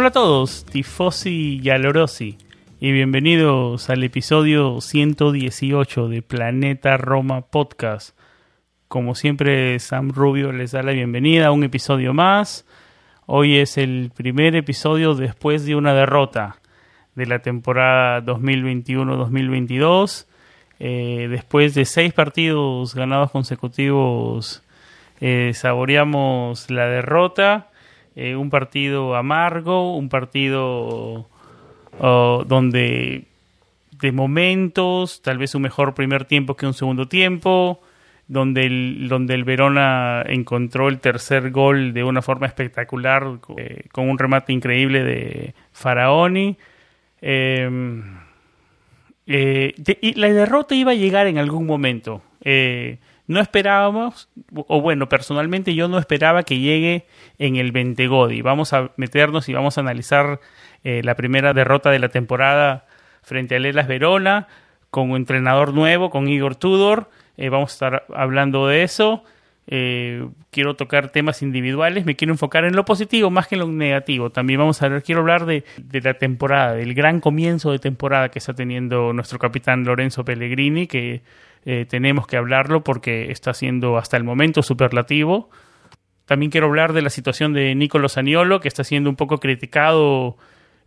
Hola a todos, tifosi y y bienvenidos al episodio 118 de Planeta Roma Podcast. Como siempre, Sam Rubio les da la bienvenida a un episodio más. Hoy es el primer episodio después de una derrota de la temporada 2021-2022. Eh, después de seis partidos ganados consecutivos, eh, saboreamos la derrota eh, un partido amargo, un partido oh, donde de momentos, tal vez un mejor primer tiempo que un segundo tiempo, donde el, donde el Verona encontró el tercer gol de una forma espectacular, eh, con un remate increíble de Faraoni. Em, eh, y la derrota iba a llegar en algún momento. No esperábamos, o bueno, personalmente yo no esperaba que llegue en el Ventegodi. Vamos a meternos y vamos a analizar eh, la primera derrota de la temporada frente a Lelas Verona, con un entrenador nuevo, con Igor Tudor. Eh, vamos a estar hablando de eso. Eh, quiero tocar temas individuales, me quiero enfocar en lo positivo más que en lo negativo. También vamos a ver, quiero hablar de, de, la temporada, del gran comienzo de temporada que está teniendo nuestro capitán Lorenzo Pellegrini, que eh, tenemos que hablarlo porque está siendo hasta el momento superlativo. También quiero hablar de la situación de Nicolo Saniolo, que está siendo un poco criticado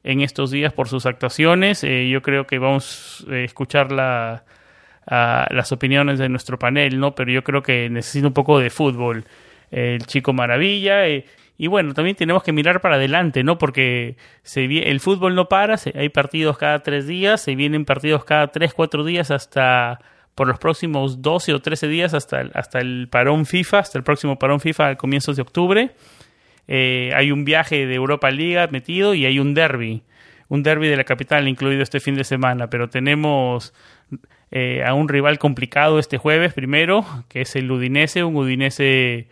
en estos días por sus actuaciones. Eh, yo creo que vamos a escuchar la, las opiniones de nuestro panel, ¿no? Pero yo creo que necesita un poco de fútbol. el chico maravilla. Eh, y bueno, también tenemos que mirar para adelante, ¿no? Porque se, el fútbol no para, hay partidos cada tres días, se vienen partidos cada tres, cuatro días hasta por los próximos 12 o 13 días hasta el, hasta el parón FIFA, hasta el próximo parón FIFA a comienzos de octubre. Eh, hay un viaje de Europa Liga metido y hay un derby, un derby de la capital incluido este fin de semana, pero tenemos eh, a un rival complicado este jueves primero, que es el Udinese, un Udinese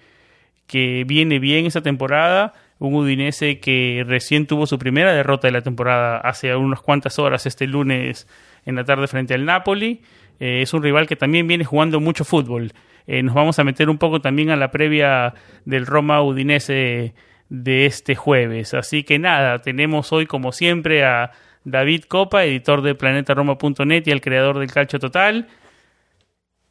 que viene bien esa temporada, un Udinese que recién tuvo su primera derrota de la temporada hace unas cuantas horas este lunes en la tarde frente al Napoli. Eh, es un rival que también viene jugando mucho fútbol. Eh, nos vamos a meter un poco también a la previa del Roma Udinese de este jueves. Así que nada, tenemos hoy como siempre a David Copa, editor de planetaroma.net y el creador del Calcio Total.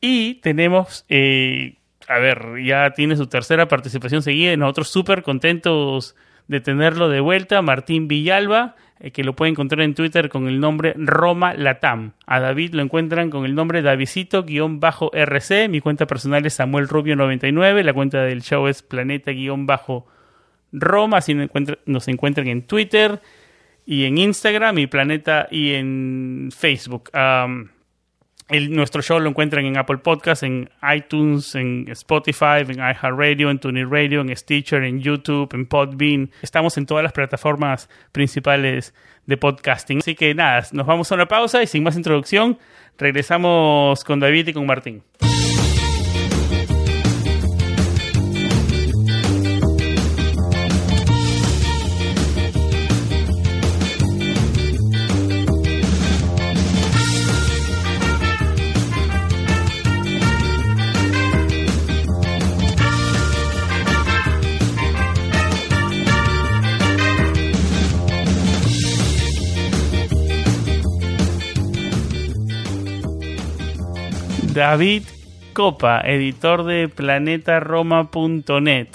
Y tenemos, eh, a ver, ya tiene su tercera participación seguida y nosotros súper contentos de tenerlo de vuelta, Martín Villalba, que lo pueden encontrar en Twitter con el nombre Roma Latam. A David lo encuentran con el nombre Davidito-RC. Mi cuenta personal es Samuel Rubio99. La cuenta del show es Planeta-Roma. Así nos encuentran en Twitter y en Instagram y Planeta y en Facebook nuestro show lo encuentran en Apple Podcasts, en iTunes, en Spotify, en iHeartRadio, en TuneIn Radio, en Stitcher, en YouTube, en Podbean. Estamos en todas las plataformas principales de podcasting. Así que nada, nos vamos a una pausa y sin más introducción, regresamos con David y con Martín. David Copa, editor de planetaroma.net.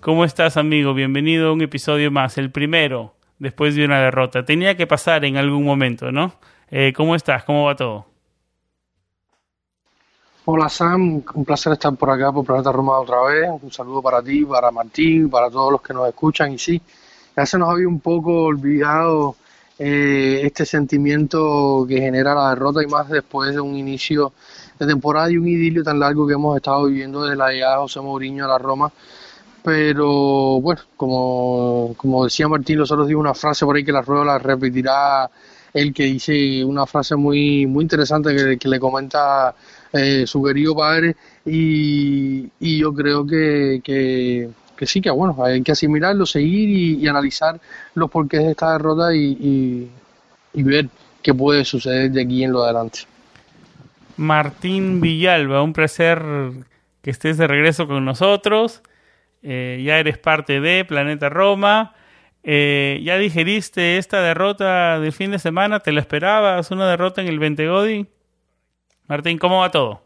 ¿Cómo estás, amigo? Bienvenido a un episodio más, el primero, después de una derrota. Tenía que pasar en algún momento, ¿no? Eh, ¿Cómo estás? ¿Cómo va todo? Hola Sam, un placer estar por acá por Planeta Roma otra vez. Un saludo para ti, para Martín, para todos los que nos escuchan y sí, ya se nos había un poco olvidado eh, este sentimiento que genera la derrota y más después de un inicio de temporada y un idilio tan largo que hemos estado viviendo desde la llegada de José Mourinho a la Roma. Pero bueno, como, como decía Martín, nosotros dimos una frase por ahí que la rueda la repetirá él que dice una frase muy, muy interesante que, le comenta eh, su querido padre y, y yo creo que, que, sí, que bueno, hay que asimilarlo, seguir y, analizar los porqués de esta derrota y, y ver qué puede suceder de aquí en lo adelante. Martín Villalba, un placer que estés de regreso con nosotros. Eh, ya eres parte de Planeta Roma. Eh, ¿Ya digeriste esta derrota del fin de semana? ¿Te la esperabas? ¿Una derrota en el Ventegodi? Martín, ¿cómo va todo?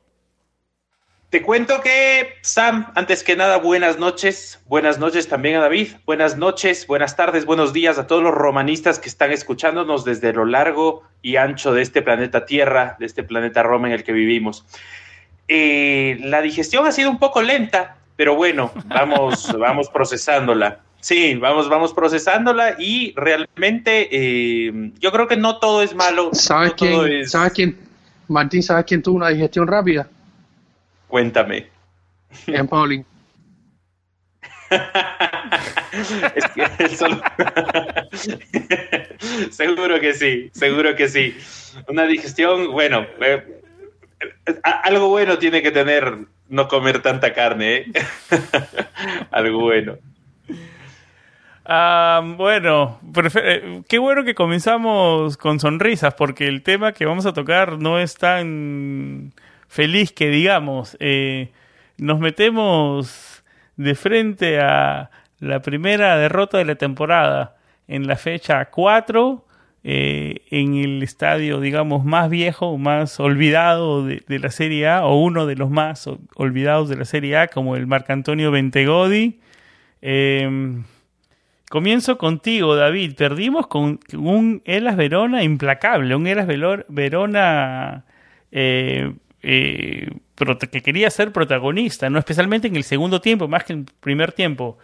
Te cuento que, Sam, antes que nada, buenas noches. Buenas noches también a David. Buenas noches, buenas tardes, buenos días a todos los romanistas que están escuchándonos desde lo largo y ancho de este planeta Tierra, de este planeta Roma en el que vivimos. Eh, la digestión ha sido un poco lenta, pero bueno, vamos, vamos procesándola. Sí, vamos, vamos procesándola y realmente eh, yo creo que no todo es malo. ¿Sabes, quién, ¿Sabes quién? Martín, ¿sabes quién tuvo una digestión rápida? Cuéntame. En Paulín. seguro que sí, seguro que sí. Una digestión, bueno, eh, algo bueno tiene que tener no comer tanta carne, ¿eh? algo bueno. Ah, bueno, eh, qué bueno que comenzamos con sonrisas, porque el tema que vamos a tocar no es tan feliz que digamos. Eh, nos metemos de frente a la primera derrota de la temporada en la fecha 4 eh, en el estadio, digamos, más viejo, más olvidado de, la Serie A, o uno de los más olvidados de la Serie A, como el Marcantonio Bentegodi. Em, comienzo contigo, David. Perdimos con un Elas Verona implacable, un Elas Verona eh, eh, que quería ser protagonista, no especialmente en el segundo tiempo, más que en el primer tiempo.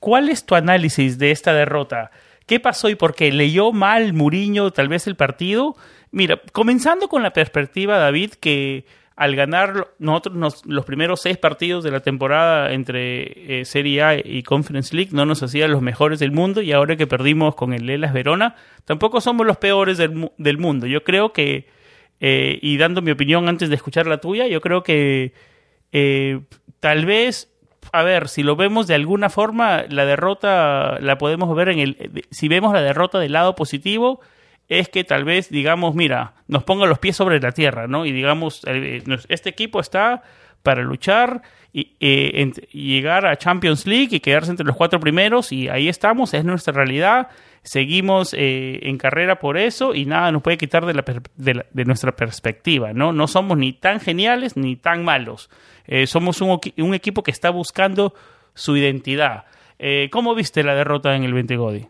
¿Cuál es tu análisis de esta derrota? ¿Qué pasó y por qué? ¿Leyó mal Muriño tal vez el partido? Mira, comenzando con la perspectiva, David, que al ganar nosotros los primeros seis partidos de la temporada entre eh, Serie A y Conference League no nos hacían los mejores del mundo y ahora que perdimos con el Lelas Verona tampoco somos los peores del mundo. Yo creo que eh, y dando mi opinión antes de escuchar la tuya, yo creo que eh, tal vez, a ver, si lo vemos de alguna forma, la derrota la podemos ver en el... Si vemos la derrota del lado positivo, es que tal vez digamos, mira, nos ponga los pies sobre la tierra, ¿no? Y digamos, eh, este equipo está para luchar y, llegar a Champions League y quedarse entre los cuatro primeros y ahí estamos, es nuestra realidad seguimos eh, en carrera por eso y nada nos puede quitar de, la de, nuestra perspectiva, ¿no? No somos ni tan geniales ni tan malos. Eh, somos un, equipo que está buscando su identidad. Eh, ¿Cómo viste la derrota en el 20 Godi?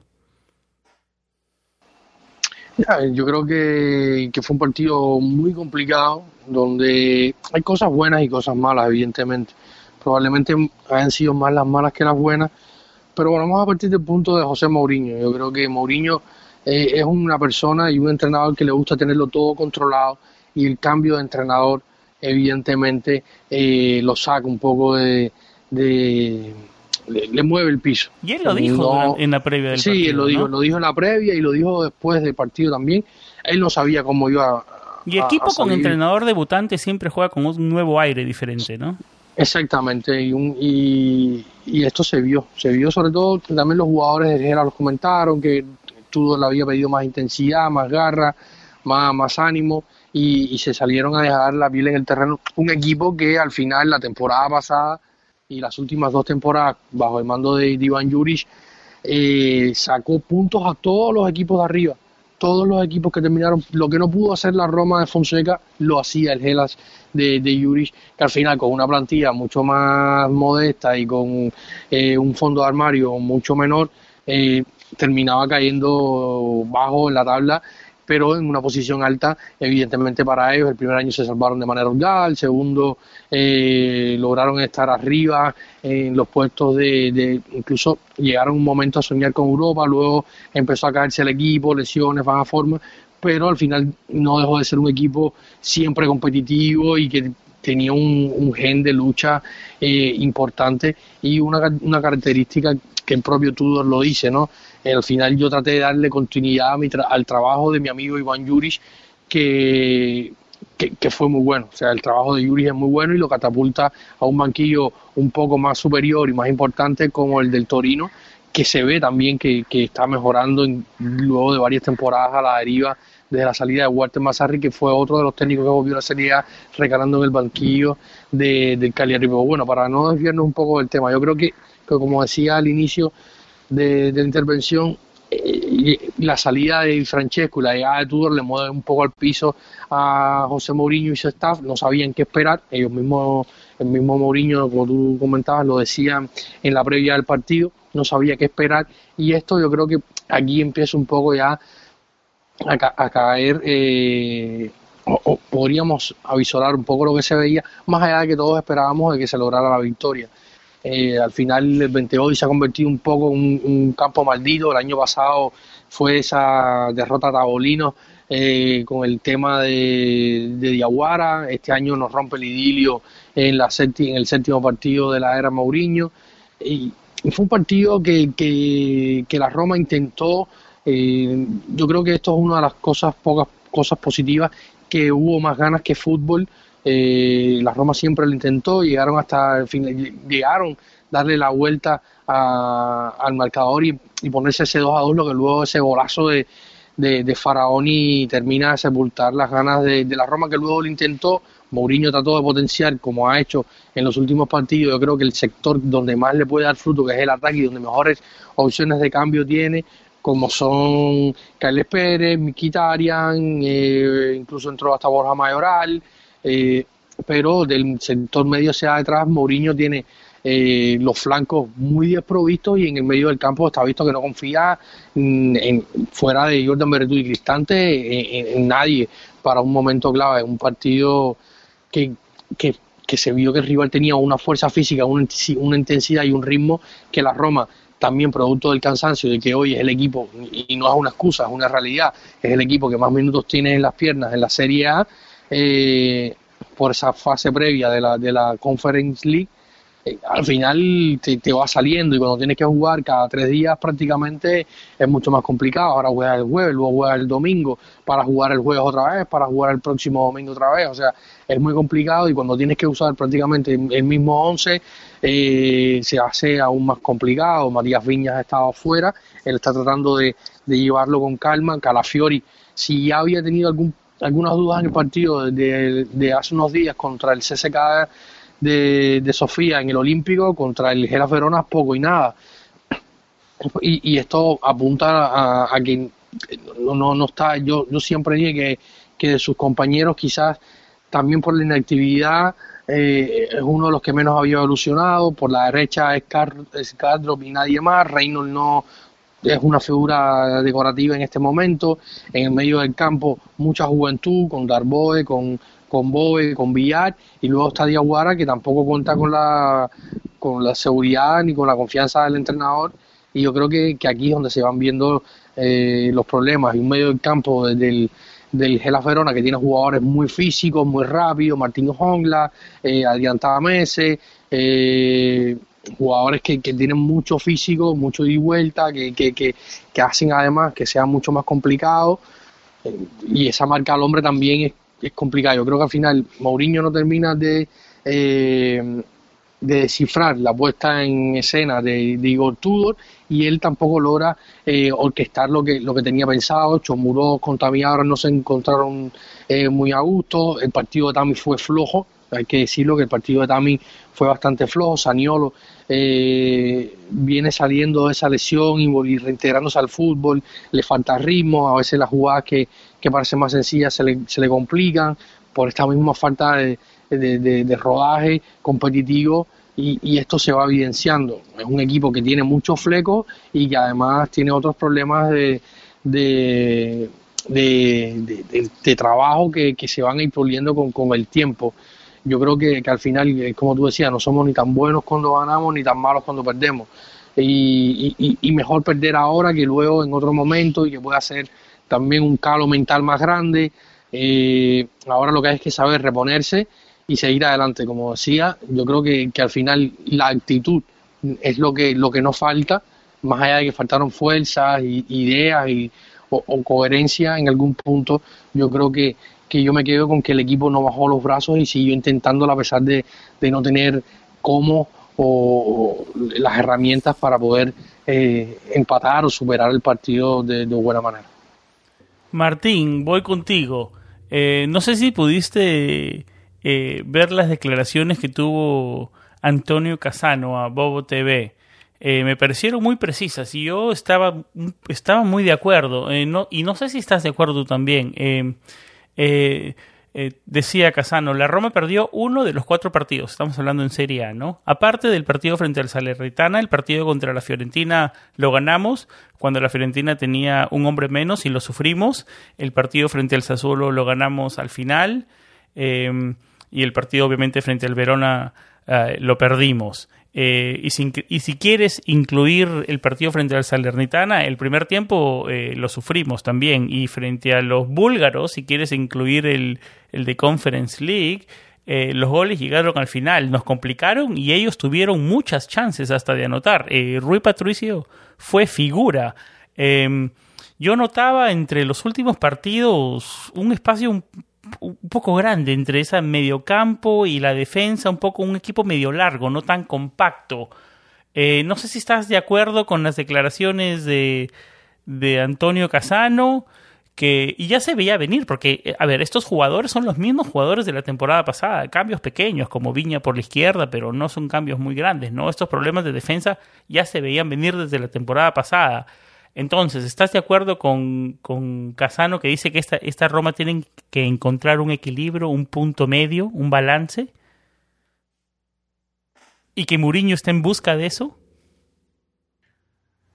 Yo creo que, que, fue un partido muy complicado, donde hay cosas buenas y cosas malas, evidentemente. Probablemente hayan sido más las malas que las buenas, pero bueno, vamos a partir del punto de José Mourinho. Yo creo que Mourinho eh, es una persona y un entrenador que le gusta tenerlo todo controlado y el cambio de entrenador evidentemente eh, lo saca un poco de, le, mueve el piso. Y él lo dijo en la previa del sí, partido. Sí, él lo dijo, lo dijo en la previa y lo dijo después del partido también. Él no sabía cómo iba a. Y equipo con entrenador debutante siempre juega con un nuevo aire diferente, ¿no? Exactamente, y, un, y, esto se vio, se vio sobre todo también los jugadores de Gera los comentaron que todo le había pedido más intensidad, más garra, más, más ánimo y, se salieron a dejar la piel en el terreno. Un equipo que al final, la temporada pasada y las últimas dos temporadas bajo el mando de Iván Juric, eh, sacó puntos a todos los equipos de arriba todos los equipos que terminaron, lo que no pudo hacer la Roma de Fonseca, lo hacía el Gelas de, de que al final con una plantilla mucho más modesta y con eh, un fondo de armario mucho menor, eh, terminaba cayendo bajo en la tabla pero en una posición alta, evidentemente para ellos. El primer año se salvaron de manera holgada, el segundo eh, lograron estar arriba en los puestos de, de, incluso llegaron un momento a soñar con Europa, luego empezó a caerse el equipo, lesiones, van a forma, pero al final no dejó de ser un equipo siempre competitivo y que tenía un, un gen de lucha eh, importante y una, una característica que el propio Tudor lo dice, ¿no? Al final yo traté de darle continuidad al trabajo de mi amigo Iván Yuris, que, que, fue muy bueno. O sea, el trabajo de Yuris es muy bueno y lo catapulta a un banquillo un poco más superior y más importante como el del Torino, que se ve también que, está mejorando luego de varias temporadas a la deriva desde la salida de Walter Mazzarri, que fue otro de los técnicos que volvió a la Serie A recalando en el banquillo de, del Cagliari. Pero bueno, para no desviarnos un poco del tema, yo creo que, que como decía al inicio, de, la intervención, eh, la salida de Francesco y la llegada de Tudor le mueve un poco al piso a José Mourinho y su staff, no sabían qué esperar, ellos mismos, el mismo Mourinho, como tú comentabas, lo decían en la previa del partido, no sabía qué esperar. Y esto yo creo que aquí empieza un poco ya a, caer eh, o, podríamos avisorar un poco lo que se veía, más allá de que todos esperábamos de que se lograra la victoria. Eh, al final el 28 se ha convertido un poco en un, campo maldito. El año pasado fue esa derrota tabolino eh, con el tema de, de, Diaguara. Este año nos rompe el idilio en, la en el séptimo partido de la era Mourinho. Y, fue un partido que, que, la Roma intentó. Eh, yo creo que esto es una de las cosas, pocas cosas positivas, que hubo más ganas que fútbol eh, la Roma siempre lo intentó, llegaron hasta el fin, llegaron darle la vuelta al marcador y, ponerse ese 2 a 2, lo que luego ese golazo de, de, Faraoni termina de sepultar las ganas de, la Roma que luego lo intentó. Mourinho trató de potenciar como ha hecho en los últimos partidos. Yo creo que el sector donde más le puede dar fruto, que es el ataque y donde mejores opciones de cambio tiene, como son Carles Pérez, Mikitarian, eh, incluso entró hasta Borja Mayoral. Eh, pero del sector medio hacia detrás, Mourinho tiene eh, los flancos muy desprovistos y en el medio del campo está visto que no confía en, fuera de Jordan Berretu y Cristante en, nadie. Para un momento clave, un partido que, que, se vio que el rival tenía una fuerza física, una, una intensidad y un ritmo que la Roma también producto del cansancio de que hoy es el equipo, y no es una excusa, es una realidad, es el equipo que más minutos tiene en las piernas en la Serie A, eh, por esa fase previa de la, de la Conference League, eh, al final te, te, va saliendo y cuando tienes que jugar cada tres días prácticamente es mucho más complicado. Ahora juegas el jueves, luego juegas el domingo, para jugar el jueves otra vez, para jugar el próximo domingo otra vez. O sea, es muy complicado y cuando tienes que usar prácticamente el mismo 11 eh, se hace aún más complicado. Matías Viñas ha estado afuera, él está tratando de, de llevarlo con calma. Calafiori, si ya había tenido algún algunas dudas en el partido de, hace unos días contra el CSK de, de, Sofía en el Olímpico, contra el Gera Verona poco y nada. Y, y esto apunta a, a, que no, no está, yo, yo siempre dije que, que de sus compañeros quizás también por la inactividad eh, es uno de los que menos había evolucionado, por la derecha es, es y nadie más, Reynolds no, es una figura decorativa en este momento. En el medio del campo, mucha juventud con Darboe, con, con Boe, con Villar, y luego está Diaguara, que tampoco cuenta con la, con la seguridad ni con la confianza del entrenador. Y yo creo que, que aquí es donde se van viendo eh, los problemas. Y un medio del campo del, del Gela Verona que tiene jugadores muy físicos, muy rápidos, Martín Hongla, eh, Adrián Tamese, eh, jugadores que, tienen mucho físico, mucho de vuelta, que, que, que, hacen además que sea mucho más complicado. Eh, y esa marca al hombre también es, es complicada. Yo creo que al final Mourinho no termina de, eh, de descifrar la puesta en escena de, Igor Tudor y él tampoco logra eh, orquestar lo que, lo que tenía pensado. Chomuro con Tami ahora no se encontraron muy a gusto. El partido de Tami fue flojo hay que decirlo que el partido de Tami fue bastante flojo, Saniolo eh, viene saliendo de esa lesión y, reintegrándose al fútbol, le falta ritmo, a veces las jugadas que, que parecen más sencillas se le, se le complican por esta misma falta de, de, rodaje competitivo y, y, esto se va evidenciando. Es un equipo que tiene muchos flecos y que además tiene otros problemas de, de, trabajo que, se van a ir puliendo con, con el tiempo. Yo creo que, al final, eh, como tú decías, no somos ni tan buenos cuando ganamos ni tan malos cuando perdemos. Y, y, mejor perder ahora que luego en otro momento y que pueda ser también un calo mental más grande. Eh, ahora lo que hay es que saber reponerse y seguir adelante. Como decía, yo creo que, que al final la actitud es lo que, lo que nos falta, más allá de que faltaron fuerzas, y, ideas y, o, coherencia en algún punto, yo creo que, que yo me quedo con que el equipo no bajó los brazos y siguió intentándolo a pesar de, de no tener cómo o, las herramientas para poder eh, empatar o superar el partido de, buena manera. Martín, voy contigo. Eh, no sé si pudiste eh, ver las declaraciones que tuvo Antonio Casano a Bobo TV. Eh, me parecieron muy precisas y yo estaba, estaba muy de acuerdo. Y no sé si estás de acuerdo también. Decía Casano, la Roma perdió uno de los cuatro partidos, estamos hablando en Serie A, ¿no? Aparte del partido frente al Salernitana, el partido contra la Fiorentina lo ganamos cuando la Fiorentina tenía un hombre menos y lo sufrimos. El partido frente al Sassuolo lo ganamos al final y el partido obviamente frente al Verona eh, lo perdimos. Eh, y, si, quieres incluir el partido frente al Salernitana, el primer tiempo eh, lo sufrimos también. Y frente a los búlgaros, si quieres incluir el, el de Conference League, los goles llegaron al final, nos complicaron y ellos tuvieron muchas chances hasta de anotar. Rui Patricio fue figura. Em, yo notaba entre los últimos partidos un espacio un un poco grande entre ese mediocampo y la defensa, un poco un equipo medio largo, no tan compacto. Eh, no sé si estás de acuerdo con las declaraciones de, de Antonio Casano, que, y ya se veía venir, porque, eh, a ver, estos jugadores son los mismos jugadores de la temporada pasada, cambios pequeños como Viña por la izquierda, pero no son cambios muy grandes, ¿no? Estos problemas de defensa ya se veían venir desde la temporada pasada. Entonces, ¿estás de acuerdo con, con Casano que dice que esta, esta Roma tiene que encontrar un equilibrio, un punto medio, un balance? ¿Y que Mourinho está en busca de eso?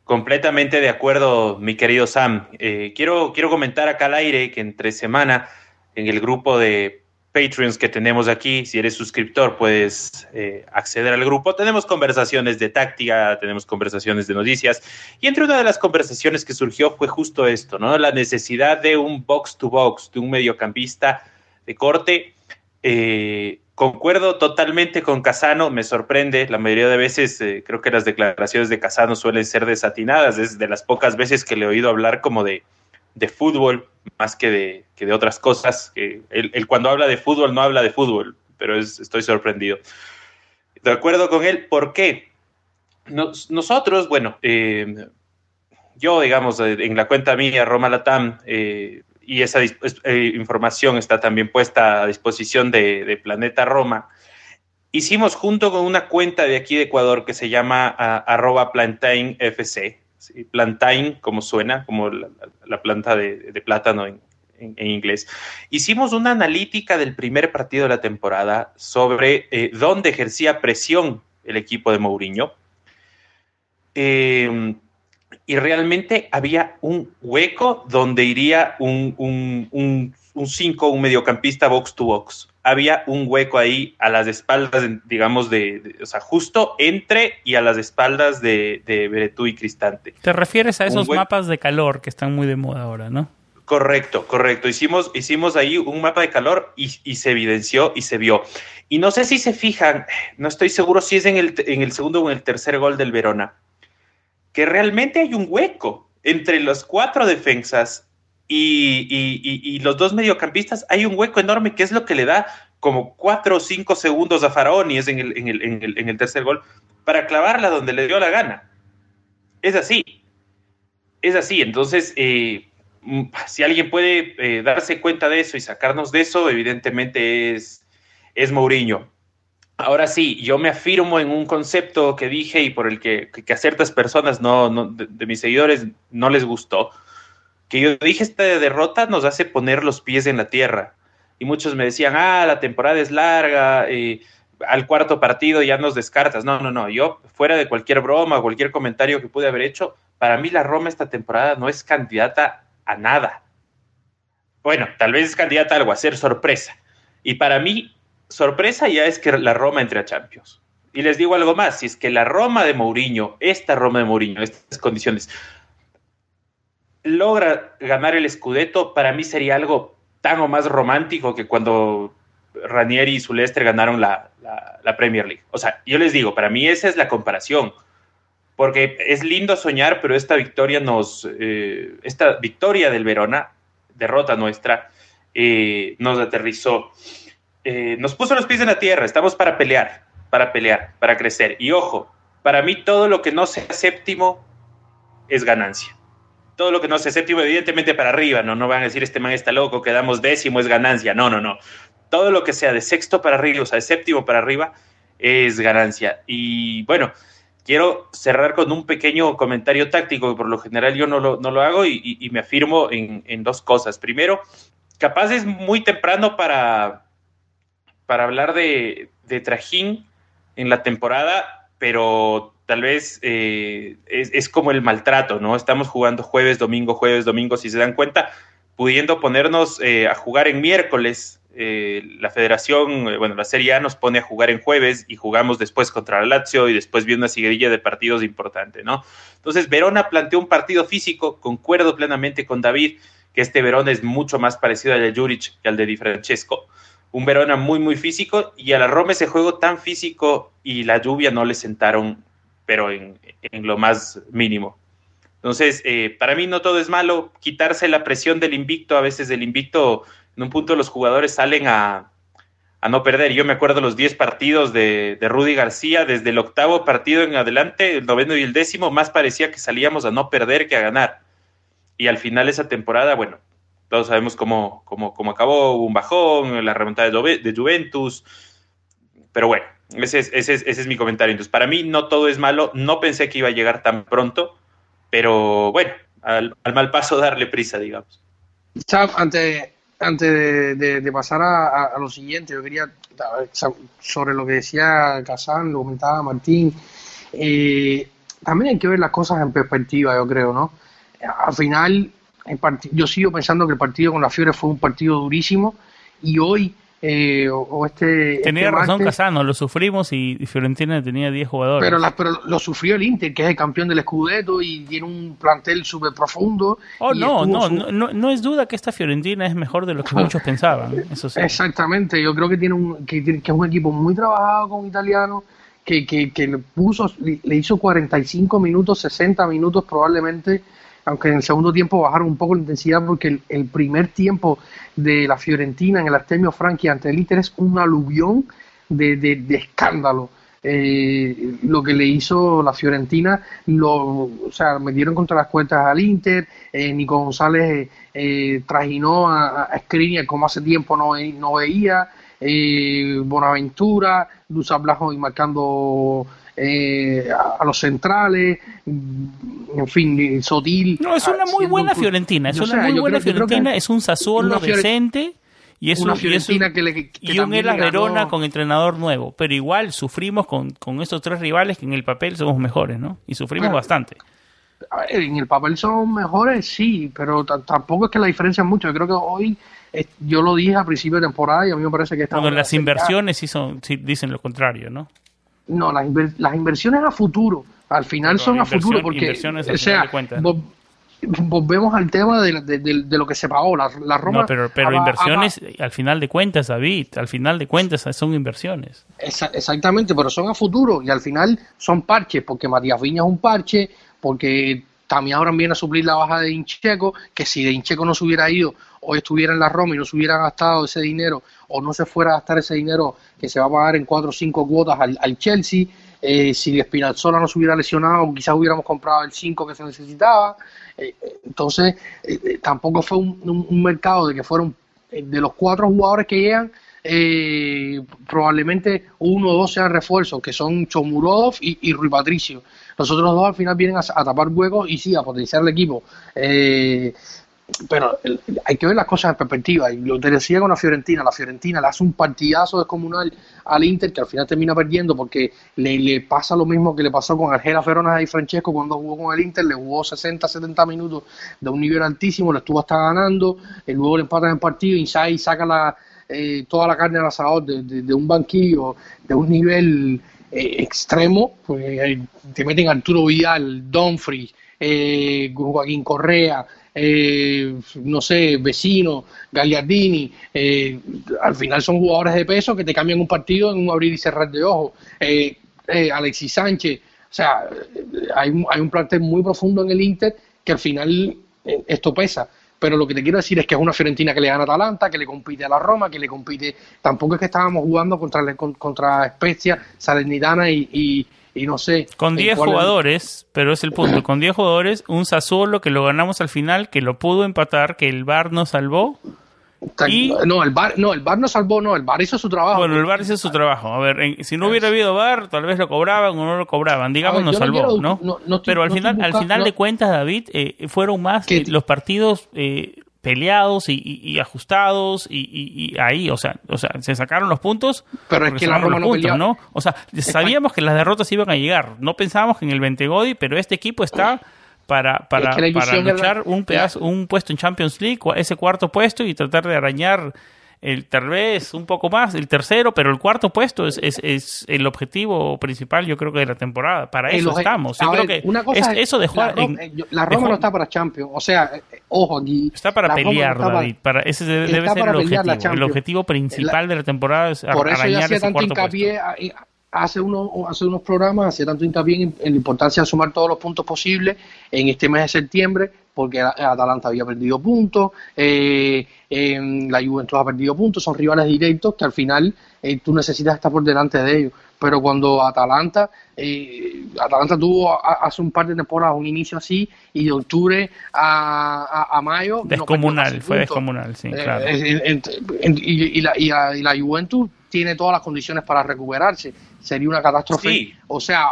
Completamente de acuerdo, mi querido Sam. Eh, quiero, quiero comentar acá al aire que entre semana en el grupo de Patreons que tenemos aquí. Si eres suscriptor, puedes eh, acceder al grupo. Tenemos conversaciones de táctica, tenemos conversaciones de noticias. Y entre una de las conversaciones que surgió fue justo esto, ¿no? La necesidad de un box to box, de un mediocampista de corte. Eh, concuerdo totalmente con Casano, me sorprende. La mayoría de veces eh, creo que las declaraciones de Casano suelen ser desatinadas. Es de las pocas veces que le he oído hablar como de de fútbol más que de, que de otras cosas. Él, cuando habla de fútbol no habla de fútbol, pero estoy sorprendido. De acuerdo con él, ¿por qué? nosotros, bueno, eh, yo, digamos, eh, en la cuenta mía, Roma Latam, eh, y esa información está también puesta a disposición de, Planeta Roma, hicimos junto con una cuenta de aquí de Ecuador que se llama arroba plantain FC, plantain, como suena, como la, planta de, plátano en, inglés. Hicimos una analítica del primer partido de la temporada sobre eh, dónde ejercía presión el equipo de Mourinho. Em, y realmente había un hueco donde iría un 5, un, un mediocampista box to box había un hueco ahí a las espaldas, digamos, de, o sea, justo entre y a las espaldas de, de Beretú y Cristante. Te refieres a esos mapas de calor que están muy de moda ahora, ¿no? Correcto, correcto. Hicimos, hicimos ahí un mapa de calor y, se evidenció y se vio. Y no sé si se fijan, no estoy seguro si es en el, en el segundo o en el tercer gol del Verona, que realmente hay un hueco entre las cuatro defensas y, los dos mediocampistas, hay un hueco enorme que es lo que le da como cuatro o cinco segundos a Faraón y es en el, en el, tercer gol para clavarla donde le dio la gana. Es así. Es así. Entonces, eh, mm, si alguien puede eh, darse cuenta de eso y sacarnos de eso, evidentemente es, es Mourinho. Ahora sí, yo me afirmo en un concepto que dije y por el que, a ciertas personas no, de, mis seguidores no les gustó que yo dije, esta derrota nos hace poner los pies en la tierra. Y muchos me decían, ah, la temporada es larga, eh, al cuarto partido ya nos descartas. No, no, no, yo fuera de cualquier broma, cualquier comentario que pude haber hecho, para mí la Roma esta temporada no es candidata a nada. bueno, tal vez es candidata a algo, a ser sorpresa. Y para mí, sorpresa ya es que la Roma entre a Champions. Y les digo algo más, si es que la Roma de Mourinho, esta Roma de Mourinho, estas condiciones, logra ganar el Scudetto, para mí sería algo tan o más romántico que cuando Ranieri y su Leicester ganaron la, Premier League. O sea, yo les digo, para mí esa es la comparación. Porque es lindo soñar, pero esta victoria nos. Eh, esta victoria del Verona, derrota nuestra, eh, nos aterrizó. Eh, nos puso los pies en la tierra. Estamos para pelear, para pelear, para crecer. Y ojo, para mí todo lo que no sea séptimo es ganancia todo lo que no sea séptimo, evidentemente para arriba, ¿no? No van a decir este man está loco, quedamos décimo, es ganancia. No, no, no. Todo lo que sea de sexto para arriba, o sea, de séptimo para arriba, es ganancia. Y bueno, quiero cerrar con un pequeño comentario táctico, que por lo general yo no lo, no lo hago y, me afirmo en, dos cosas. Primero, capaz es muy temprano para, para hablar de, de Trajín en la temporada, pero tal vez eh, es, como el maltrato, ¿no? Estamos jugando jueves, domingo, jueves, domingo, si se dan cuenta, pudiendo ponernos eh, a jugar en miércoles. Eh, la federación, bueno, la Serie A nos pone a jugar en jueves y jugamos después contra la Lazio y después viene una seguidilla de partidos importante, ¿no? Entonces, Verona planteó un partido físico, concuerdo plenamente con David, que este Verona es mucho más parecido al de Juric que al de Di Francesco un Verona muy, muy físico y a la Roma ese juego tan físico y la lluvia no le sentaron pero en, lo más mínimo. Entonces, eh, para mí no todo es malo, quitarse la presión del invicto, a veces del invicto, en un punto los jugadores salen a, no perder. Yo me acuerdo los 10 partidos de, de, Rudy García, desde el octavo partido en adelante, el noveno y el décimo, más parecía que salíamos a no perder que a ganar. Y al final esa temporada, bueno, todos sabemos cómo, cómo, cómo acabó, hubo un bajón, la remontada de Juventus, pero bueno, ese es, ese, es, mi comentario. Entonces, para mí no todo es malo. No pensé que iba a llegar tan pronto, pero bueno, al, mal paso darle prisa, digamos. antes, antes de, pasar a, lo siguiente, yo quería, sobre lo que decía Kazán, lo comentaba Martín, eh, también hay que ver las cosas en perspectiva, yo creo, ¿no? Al final, yo sigo pensando que el partido con la Fiore fue un partido durísimo y hoy eh, o, este, este. Tenía razón Casano, lo sufrimos y, Fiorentina tenía 10 jugadores. Pero, pero lo sufrió el Inter, que es el campeón del Scudetto y tiene un plantel súper profundo. Oh, no, no, no, no, es duda que esta Fiorentina es mejor de lo que muchos pensaban. Eso Exactamente, yo creo que tiene un, que, que, es un equipo muy trabajado con italiano. Que, que, que le puso, le hizo 45 minutos, 60 minutos probablemente aunque en el segundo tiempo bajaron un poco la intensidad porque el, primer tiempo de la Fiorentina en el Artemio Franchi ante el Inter es un aluvión de, escándalo. Eh, lo que le hizo la Fiorentina, o sea, metieron contra las cuentas al Inter, eh, Nico González eh, trajinó a, a como hace tiempo no, no veía, eh, Bonaventura, Luz Blajo y marcando eh, a, los centrales, en fin, Sotil. No, es una muy buena Fiorentina, es una muy buena Fiorentina, es un Sassuolo decente. Y es una Fiorentina que, le, y un Elas Verona con entrenador nuevo. Pero igual sufrimos con, con estos tres rivales que en el papel somos mejores, ¿no? Y sufrimos bastante. en el papel son mejores, sí, pero tampoco es que la diferencia es mucho. Yo creo que hoy, yo lo dije a principio de temporada y a mí me parece que Cuando las inversiones sí, son, sí dicen lo contrario, ¿no? No, las, las inversiones a futuro, al final son a futuro, porque, o sea, volvemos al tema de, de, lo que se pagó, la, la Roma... No, pero, pero inversiones, al final de cuentas, David, al final de cuentas son inversiones. exactamente, pero son a futuro y al final son parches, porque Matías Viña es un parche, porque también ahora viene a suplir la baja de Incheco, que si de Incheco no se hubiera ido, hoy estuviera en la Roma y no se hubiera gastado ese dinero, o no se fuera a gastar ese dinero que se va a pagar en cuatro o cinco cuotas al, Chelsea, eh, si Spinazzola no se hubiera lesionado, quizás hubiéramos comprado el 5 que se necesitaba. Eh, entonces, eh, tampoco fue un, mercado de que fueron de los cuatro jugadores que llegan, probablemente uno o dos sean refuerzos, que son Chomurov y, y Rui Patricio. Los otros dos al final vienen a, tapar huecos y sí, a potenciar el equipo. pero hay que ver las cosas en perspectiva. Y lo te decía con la Fiorentina, la Fiorentina le hace un partidazo descomunal al Inter que al final termina perdiendo porque le, le pasa lo mismo que le pasó con Argela Ferona y Francesco cuando jugó con el Inter, le jugó 60, 70 minutos de un nivel altísimo, le estuvo hasta ganando, y luego le empatan en partido, y saca la, eh, toda la carne al asador de, un banquillo de un nivel eh, extremo, pues te meten Arturo Vidal, Donfrey, eh, Joaquín Correa, eh, no sé, Vecino, Gagliardini, eh, al final son jugadores de peso que te cambian un partido en un abrir y cerrar de ojos. Eh, Alexis Sánchez, o sea, hay hay un plantel muy profundo en el Inter que al final esto pesa pero lo que te quiero decir es que es una Fiorentina que le gana a Atalanta, que le compite a la Roma, que le compite. Tampoco es que estábamos jugando contra, contra Spezia, Salernitana y, y no sé. Con 10 jugadores, pero es el punto, con 10 jugadores, un Sassuolo que lo ganamos al final, que lo pudo empatar, que el VAR nos salvó. Y... No, el bar, no, el bar no salvó, no, el bar hizo su trabajo. Bueno, el bar hizo su trabajo. A ver, si no hubiera habido bar, tal vez lo cobraban o no lo cobraban. Digamos, nos salvó, ¿no? Pero al final, al final de cuentas, David, eh, fueron más los partidos eh, peleados y, ajustados y, ahí, o sea, o sea, se sacaron los puntos. Pero es que la Roma no, ¿no? O sea, sabíamos que las derrotas iban a llegar. No pensábamos que en el Ventegodi, pero este equipo está para, para, para luchar un, pedazo, un puesto en Champions League, ese cuarto puesto y tratar de arañar el tal vez un poco más, el tercero, pero el cuarto puesto es, es, es el objetivo principal, yo creo que de la temporada. Para eso estamos. Yo creo que una cosa es, eso de jugar. La Roma, no está para Champions, o sea, eh, ojo aquí. Está para pelear, David. Para, ese debe, ser el objetivo. El objetivo principal de la temporada es Por eso yo hacía tanto hincapié hace unos, hace unos programas, hacía tanto hincapié en, en, la importancia de sumar todos los puntos posibles en este mes de septiembre porque Atalanta había perdido puntos, eh, la Juventus ha perdido puntos, son rivales directos que al final eh, tú necesitas estar por delante de ellos. Pero cuando Atalanta, eh, Atalanta tuvo hace un par de temporadas un inicio así y de octubre a, mayo... Descomunal, fue descomunal, sí, claro. y, la, y, la, Juventus tiene todas las condiciones para recuperarse. Sería una catástrofe. O sea,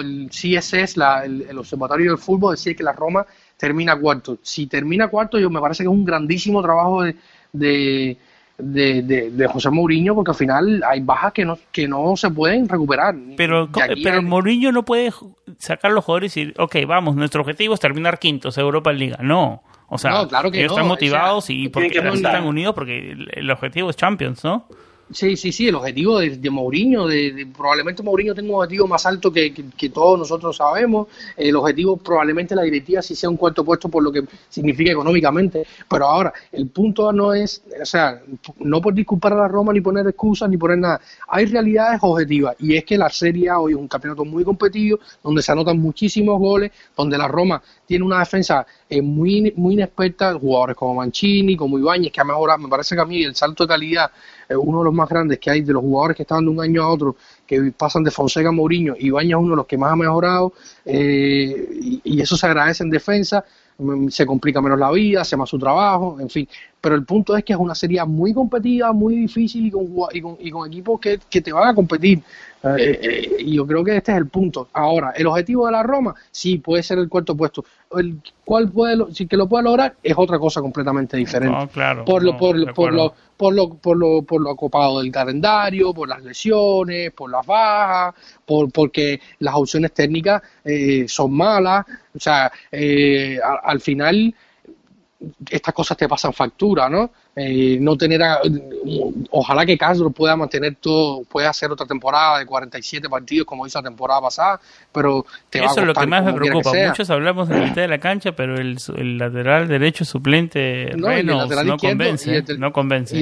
el CSS, la, el, el, Observatorio del Fútbol, decía que la Roma termina cuarto. Si termina cuarto, yo me parece que es un grandísimo trabajo de, de, de, José Mourinho, porque al final hay bajas que no, que no se pueden recuperar. Pero, pero Mourinho no puede sacar los jugadores y decir, ok, vamos, nuestro objetivo es terminar quintos Europa en Liga. No. O sea, claro que ellos están motivados y porque están unidos porque el objetivo es Champions, ¿no? Sí, sí, sí, el objetivo de, de Mourinho, de, probablemente Mourinho tenga un objetivo más alto que, que, todos nosotros sabemos. El objetivo probablemente la directiva sí sea un cuarto puesto por lo que significa económicamente. Pero ahora, el punto no es, o sea, no por disculpar a la Roma ni poner excusas ni poner nada. Hay realidades objetivas y es que la Serie A hoy es un campeonato muy competitivo, donde se anotan muchísimos goles, donde la Roma tiene una defensa eh, muy, muy inexperta, jugadores como Mancini, como Ibáñez, que ha mejorado, me parece que a mí el salto de calidad uno de los más grandes que hay de los jugadores que están de un año a otro, que pasan de Fonseca a Mourinho, y Baña es uno de los que más ha mejorado, eh, y, eso se agradece en defensa, mm, se complica menos la vida, hace más su trabajo, en fin. Pero el punto es que es una serie muy competitiva, muy difícil y con, y con, y con equipos que, que, te van a competir. Eh, eh, y yo creo que este es el punto. Ahora, el objetivo de la Roma, sí, puede ser el cuarto puesto. El cual puede, si que lo puede lograr, es otra cosa completamente diferente. claro, por, lo, por, por, lo, por, lo, por, lo, por lo ocupado del calendario, por las lesiones, por las bajas, por, porque las opciones técnicas eh, son malas. O sea, al final estas cosas te pasan factura, ¿no? Eh, no tener ojalá que Castro pueda mantener todo, pueda hacer otra temporada de 47 partidos como hizo la temporada pasada, pero te Eso es lo que más me preocupa. Muchos hablamos de la mitad de la cancha, pero el, lateral derecho suplente no, no convence, no convence.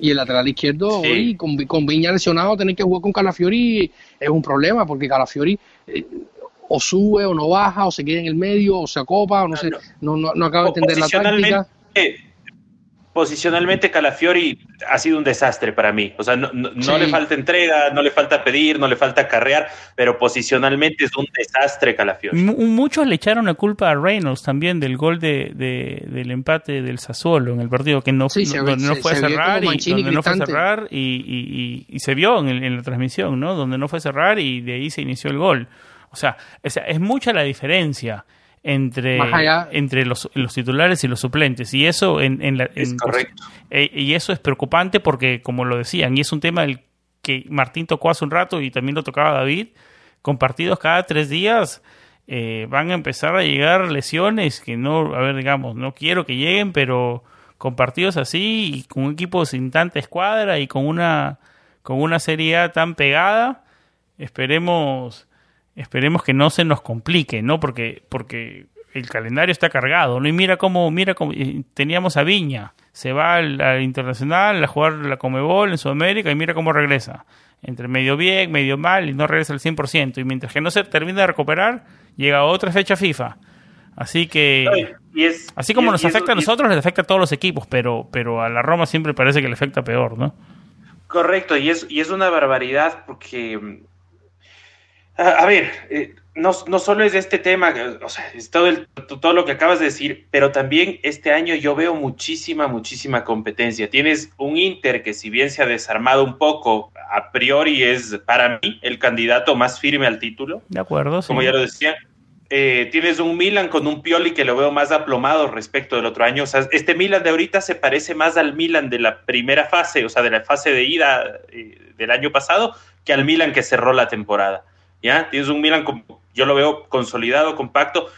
Y el, lateral izquierdo hoy con, con, Viña lesionado tener que jugar con Calafiori es un problema porque Calafiori eh, o sube o no baja o se queda en el medio o se acopa o no, sé, no, no, no acaba de entender la táctica. Posicionalmente Calafiori ha sido un desastre para mí. O sea, no, no, le falta entrega, no le falta pedir, no le falta carrear, pero posicionalmente es un desastre Calafiori. muchos le echaron la culpa a Reynolds también del gol de, del empate del Sassuolo en el partido que no, no, fue a cerrar y donde no fue cerrar y, y, se vio en, en la transmisión, ¿no? Donde no fue a cerrar y de ahí se inició el gol. O sea, es mucha la diferencia. entre, entre los, los, titulares y los suplentes. Y eso en, en, la, es correcto. Eh, y eso es preocupante porque, como lo decían, y es un tema del que Martín tocó hace un rato y también lo tocaba David, con partidos cada tres días eh, van a empezar a llegar lesiones que no, a ver, digamos, no quiero que lleguen, pero con partidos así y con un equipo sin tanta escuadra y con una, con una serie tan pegada, esperemos esperemos que no se nos complique, ¿no? Porque, porque el calendario está cargado, ¿no? Y mira cómo, mira cómo teníamos a Viña, se va al, internacional a jugar la Comebol en Sudamérica y mira cómo regresa. Entre medio bien, medio mal y no regresa al 100%. Y mientras que no se termina de recuperar, llega otra fecha FIFA. Así que, así como nos afecta a nosotros, les afecta a todos los equipos, pero, pero a la Roma siempre parece que le afecta peor, ¿no? Correcto, y es, y es una barbaridad porque a, ver, eh, no, no, solo es este tema, o sea, es todo, el, todo lo que acabas de decir, pero también este año yo veo muchísima, muchísima competencia. Tienes un Inter que si bien se ha desarmado un poco, a priori es para mí el candidato más firme al título. De acuerdo, Como ya lo decía. Eh, tienes un Milan con un Pioli que lo veo más aplomado respecto del otro año. O sea, este Milan de ahorita se parece más al Milan de la primera fase, o sea, de la fase de ida eh, del año pasado, que al Milan que cerró la temporada. ¿Ya? Tienes un Milan, yo lo veo consolidado, compacto.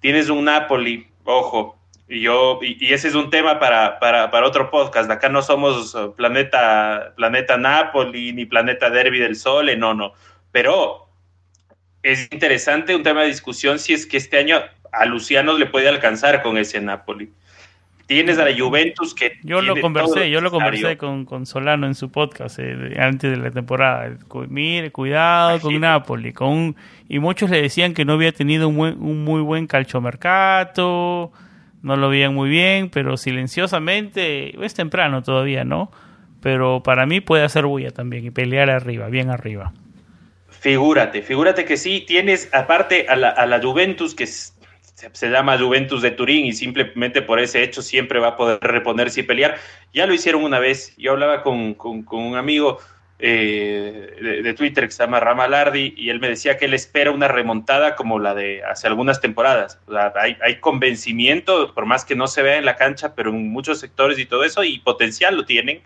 Tienes un Napoli, ojo, y yo, y, ese es un tema para, para, para, otro podcast. Acá no somos uh, planeta, planeta Napoli ni planeta Derby del Sole, no, no. Pero es interesante un tema de discusión si es que este año a Luciano le puede alcanzar con ese Napoli. Tienes a la Juventus que. Yo lo conversé, yo lo conversé con, con, Solano en su podcast eh, antes de la temporada. Mire, cuidado con Napoli. Con y muchos le decían que no había tenido un, un muy buen calchomercato, no lo veían muy bien, pero silenciosamente, es temprano todavía, ¿no? Pero para mí puede hacer bulla también y pelear arriba, bien arriba. Figúrate, figúrate que sí, tienes aparte a la, a la Juventus que se, llama Juventus de Turín y simplemente por ese hecho siempre va a poder reponerse y pelear. Ya lo hicieron una vez. Yo hablaba con, un amigo eh, de, Twitter que se llama Ramalardi y él me decía que él espera una remontada como la de hace algunas temporadas. hay, hay, convencimiento, por más que no se vea en la cancha, pero en muchos sectores y todo eso, y potencial lo tienen.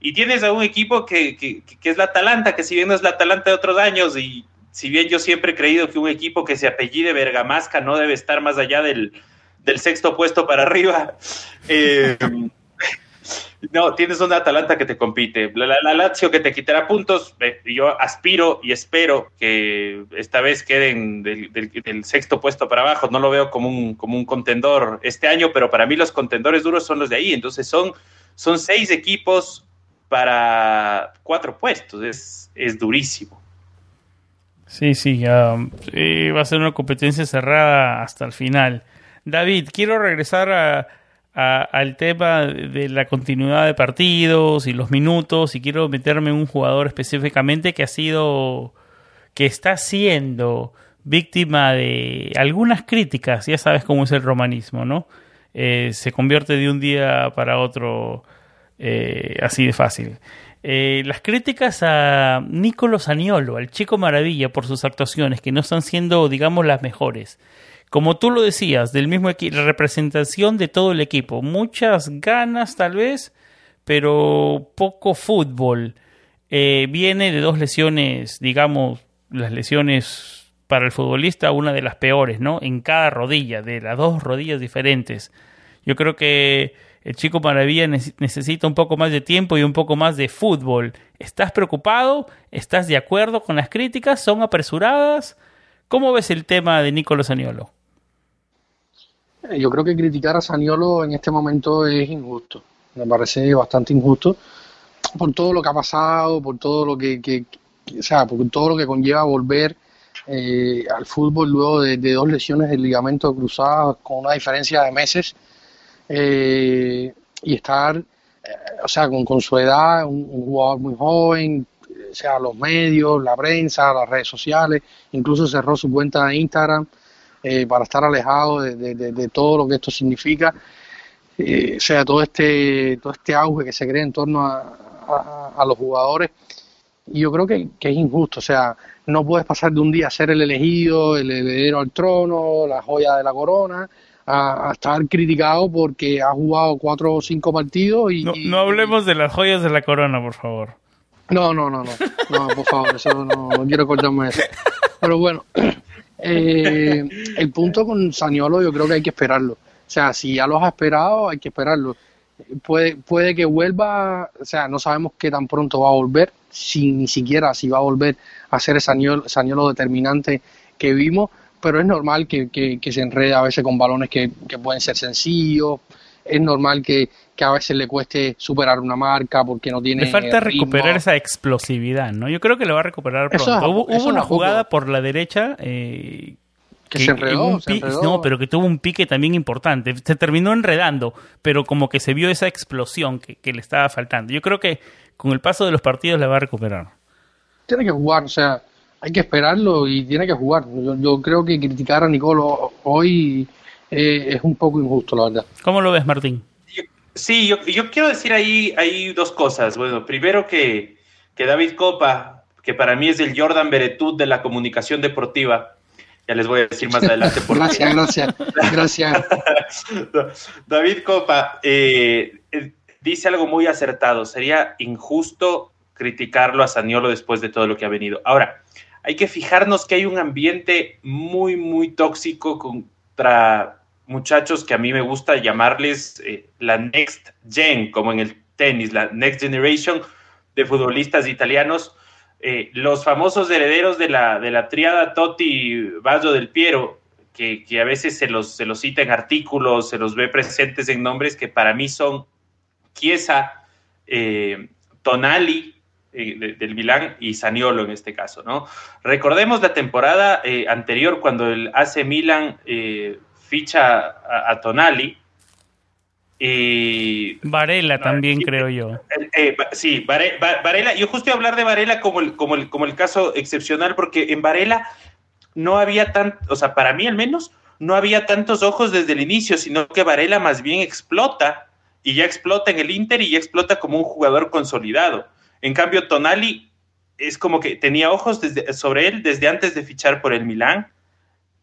Y tienes a un equipo que, que, que es la Atalanta, que si bien no es la Atalanta de otros años y si bien yo siempre he creído que un equipo que se apellide Bergamasca no debe estar más allá del, sexto puesto para arriba, eh, no, tienes una Atalanta que te compite, la, Lazio que te quitará puntos, eh, yo aspiro y espero que esta vez queden del, sexto puesto para abajo, no lo veo como un, como un contendor este año, pero para mí los contendores duros son los de ahí, entonces son, son seis equipos para cuatro puestos, es, es durísimo. Sí, sí, va a ser una competencia cerrada hasta el final. David, quiero regresar al tema de la continuidad de partidos y los minutos y quiero meterme en un jugador específicamente que ha sido, que está siendo víctima de algunas críticas, ya sabes cómo es el romanismo, ¿no? Eh, se convierte de un día para otro eh, así de fácil. Eh, las críticas a Nicolo Saniolo, al chico maravilla, por sus actuaciones, que no están siendo, digamos, las mejores. Como tú lo decías, del mismo equipo, representación de todo el equipo. Muchas ganas, tal vez, pero poco fútbol. Eh, viene de dos lesiones, digamos, las lesiones para el futbolista, una de las peores, ¿no? En cada rodilla, de las dos rodillas diferentes. Yo creo que el chico maravilla necesita un poco más de tiempo y un poco más de fútbol. ¿Estás preocupado? ¿Estás de acuerdo con las críticas? ¿Son apresuradas? ¿Cómo ves el tema de Nicolo Saniolo? Eh, yo creo que criticar a Saniolo en este momento es injusto. Me parece bastante injusto por todo lo que ha pasado, por todo lo que, o sea, por todo lo que conlleva volver eh, al fútbol luego de, de, dos lesiones del ligamento cruzado con una diferencia de meses eh, y estar, eh, o sea, con, su edad, un, jugador muy joven, o sea, los medios, la prensa, las redes sociales, incluso cerró su cuenta de Instagram eh, para estar alejado de, todo lo que esto significa. o sea, todo este, todo este auge que se crea en torno a, los jugadores. y yo creo que, que, es injusto, o sea, no puedes pasar de un día a ser el elegido, el heredero al trono, la joya de la corona, a, estar criticado porque ha jugado cuatro o cinco partidos y... No, hablemos de las joyas de la corona, por favor. No, no, no, no, no, por favor, eso no, quiero cortarme eso. Pero bueno, eh, el punto con Saniolo yo creo que hay que esperarlo. O sea, si ya lo has esperado, hay que esperarlo. Puede, puede que vuelva, o sea, no sabemos qué tan pronto va a volver, si ni siquiera si va a volver a ser ese Saniolo determinante que vimos, pero es normal que, que, se enrede a veces con balones que, pueden ser sencillos, es normal que, a veces le cueste superar una marca porque no tiene. Le falta recuperar esa explosividad, ¿no? Yo creo que lo va a recuperar pronto. hubo, una jugada por la derecha. Eh, que, se, enredó, No, pero que tuvo un pique también importante. Se terminó enredando, pero como que se vio esa explosión que, que le estaba faltando. Yo creo que con el paso de los partidos la va a recuperar. Tiene que jugar, o sea, hay que esperarlo y tiene que jugar. Yo, creo que criticar a Nicolo hoy eh, es un poco injusto, la verdad. ¿Cómo lo ves, Martín? Sí, yo, yo quiero decir ahí, hay dos cosas. Bueno, primero que, que David Copa, que para mí es el Jordan Beretut de la comunicación deportiva, ya les voy a decir más adelante. Por gracias, gracias, gracias. David Copa eh, eh, dice algo muy acertado. Sería injusto criticarlo a Saniolo después de todo lo que ha venido. Ahora, hay que fijarnos que hay un ambiente muy, muy tóxico contra muchachos que a mí me gusta llamarles eh, la Next Gen, como en el tenis, la Next Generation de futbolistas italianos, eh, los famosos herederos de la, de la triada Totti Baggio del Piero, que, a veces se los, se los cita en artículos, se los ve presentes en nombres que para mí son Chiesa, eh, Tonali, eh, del Milán y Saniolo en este caso, ¿no? Recordemos la temporada eh, anterior cuando el AC Milan eh, ficha a, Tonali. Y, Varela también, creo yo. sí, Varela. Yo justo iba a hablar de Varela como el, como, el, como el caso excepcional, porque en Varela no había tan, o sea, para mí al menos, no había tantos ojos desde el inicio, sino que Varela más bien explota y ya explota en el Inter y ya explota como un jugador consolidado. En cambio, Tonali es como que tenía ojos sobre él desde antes de fichar por el Milán.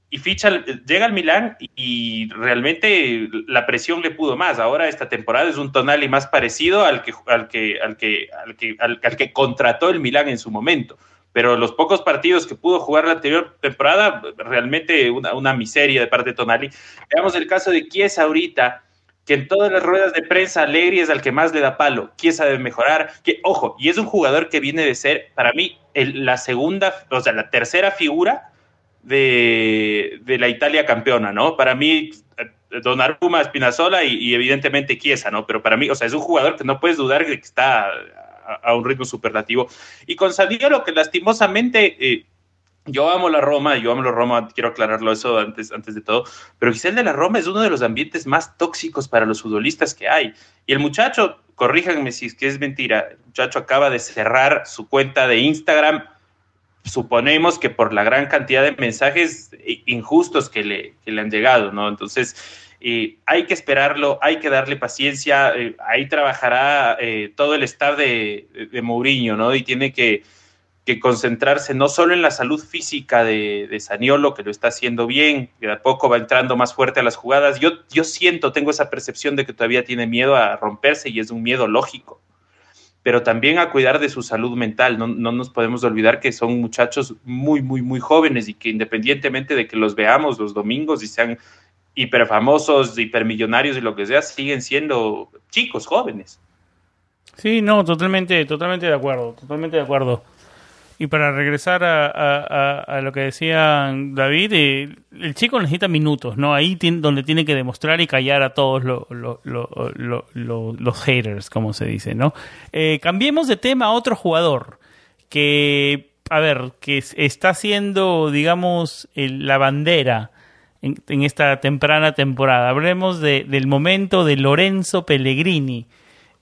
Y ficha, llega al Milán y, realmente la presión le pudo más. Ahora esta temporada es un Tonali más parecido al que, al que, al que, al que, contrató el Milán en su momento. Pero los pocos partidos que pudo jugar la anterior temporada, realmente una, una miseria de parte de Tonali. Veamos el caso de Chiesa ahorita que en todas las ruedas de prensa Alegri es al que más le da palo, Chiesa debe mejorar, que ojo, y es un jugador que viene de ser, para mí, la segunda, o sea, la tercera figura de, de la Italia campeona, ¿no? Para mí, Donnarumma, Spinazzola y, y, evidentemente Chiesa, ¿no? Pero para mí, o sea, es un jugador que no puedes dudar que está a, un ritmo superlativo. Y con lo que lastimosamente... Eh, yo amo la Roma, yo amo la Roma, quiero aclararlo eso antes, antes de todo, pero Giselle de la Roma es uno de los ambientes más tóxicos para los futbolistas que hay. Y el muchacho, corríjanme si es que es mentira, el muchacho acaba de cerrar su cuenta de Instagram, suponemos que por la gran cantidad de mensajes injustos que le, que le han llegado, ¿no? Entonces, eh, hay que esperarlo, hay que darle paciencia, eh, ahí trabajará eh, todo el staff de, de Mourinho, ¿no? Y tiene que que concentrarse no solo en la salud física de, de, Saniolo, que lo está haciendo bien, que de a poco va entrando más fuerte a las jugadas. Yo, yo siento, tengo esa percepción de que todavía tiene miedo a romperse y es un miedo lógico, pero también a cuidar de su salud mental. No, no nos podemos olvidar que son muchachos muy, muy, muy jóvenes y que independientemente de que los veamos los domingos y sean hiperfamosos, hipermillonarios y lo que sea, siguen siendo chicos jóvenes. Sí, no, totalmente, totalmente de acuerdo, totalmente de acuerdo. Y para regresar a, lo que decía David, eh, el chico necesita minutos, ¿no? Ahí donde tiene que demostrar y callar a todos los haters, como se dice, ¿no? Eh, cambiemos de tema a otro jugador que, a ver, que está haciendo, digamos, la bandera en, esta temprana temporada. Hablemos del momento de Lorenzo Pellegrini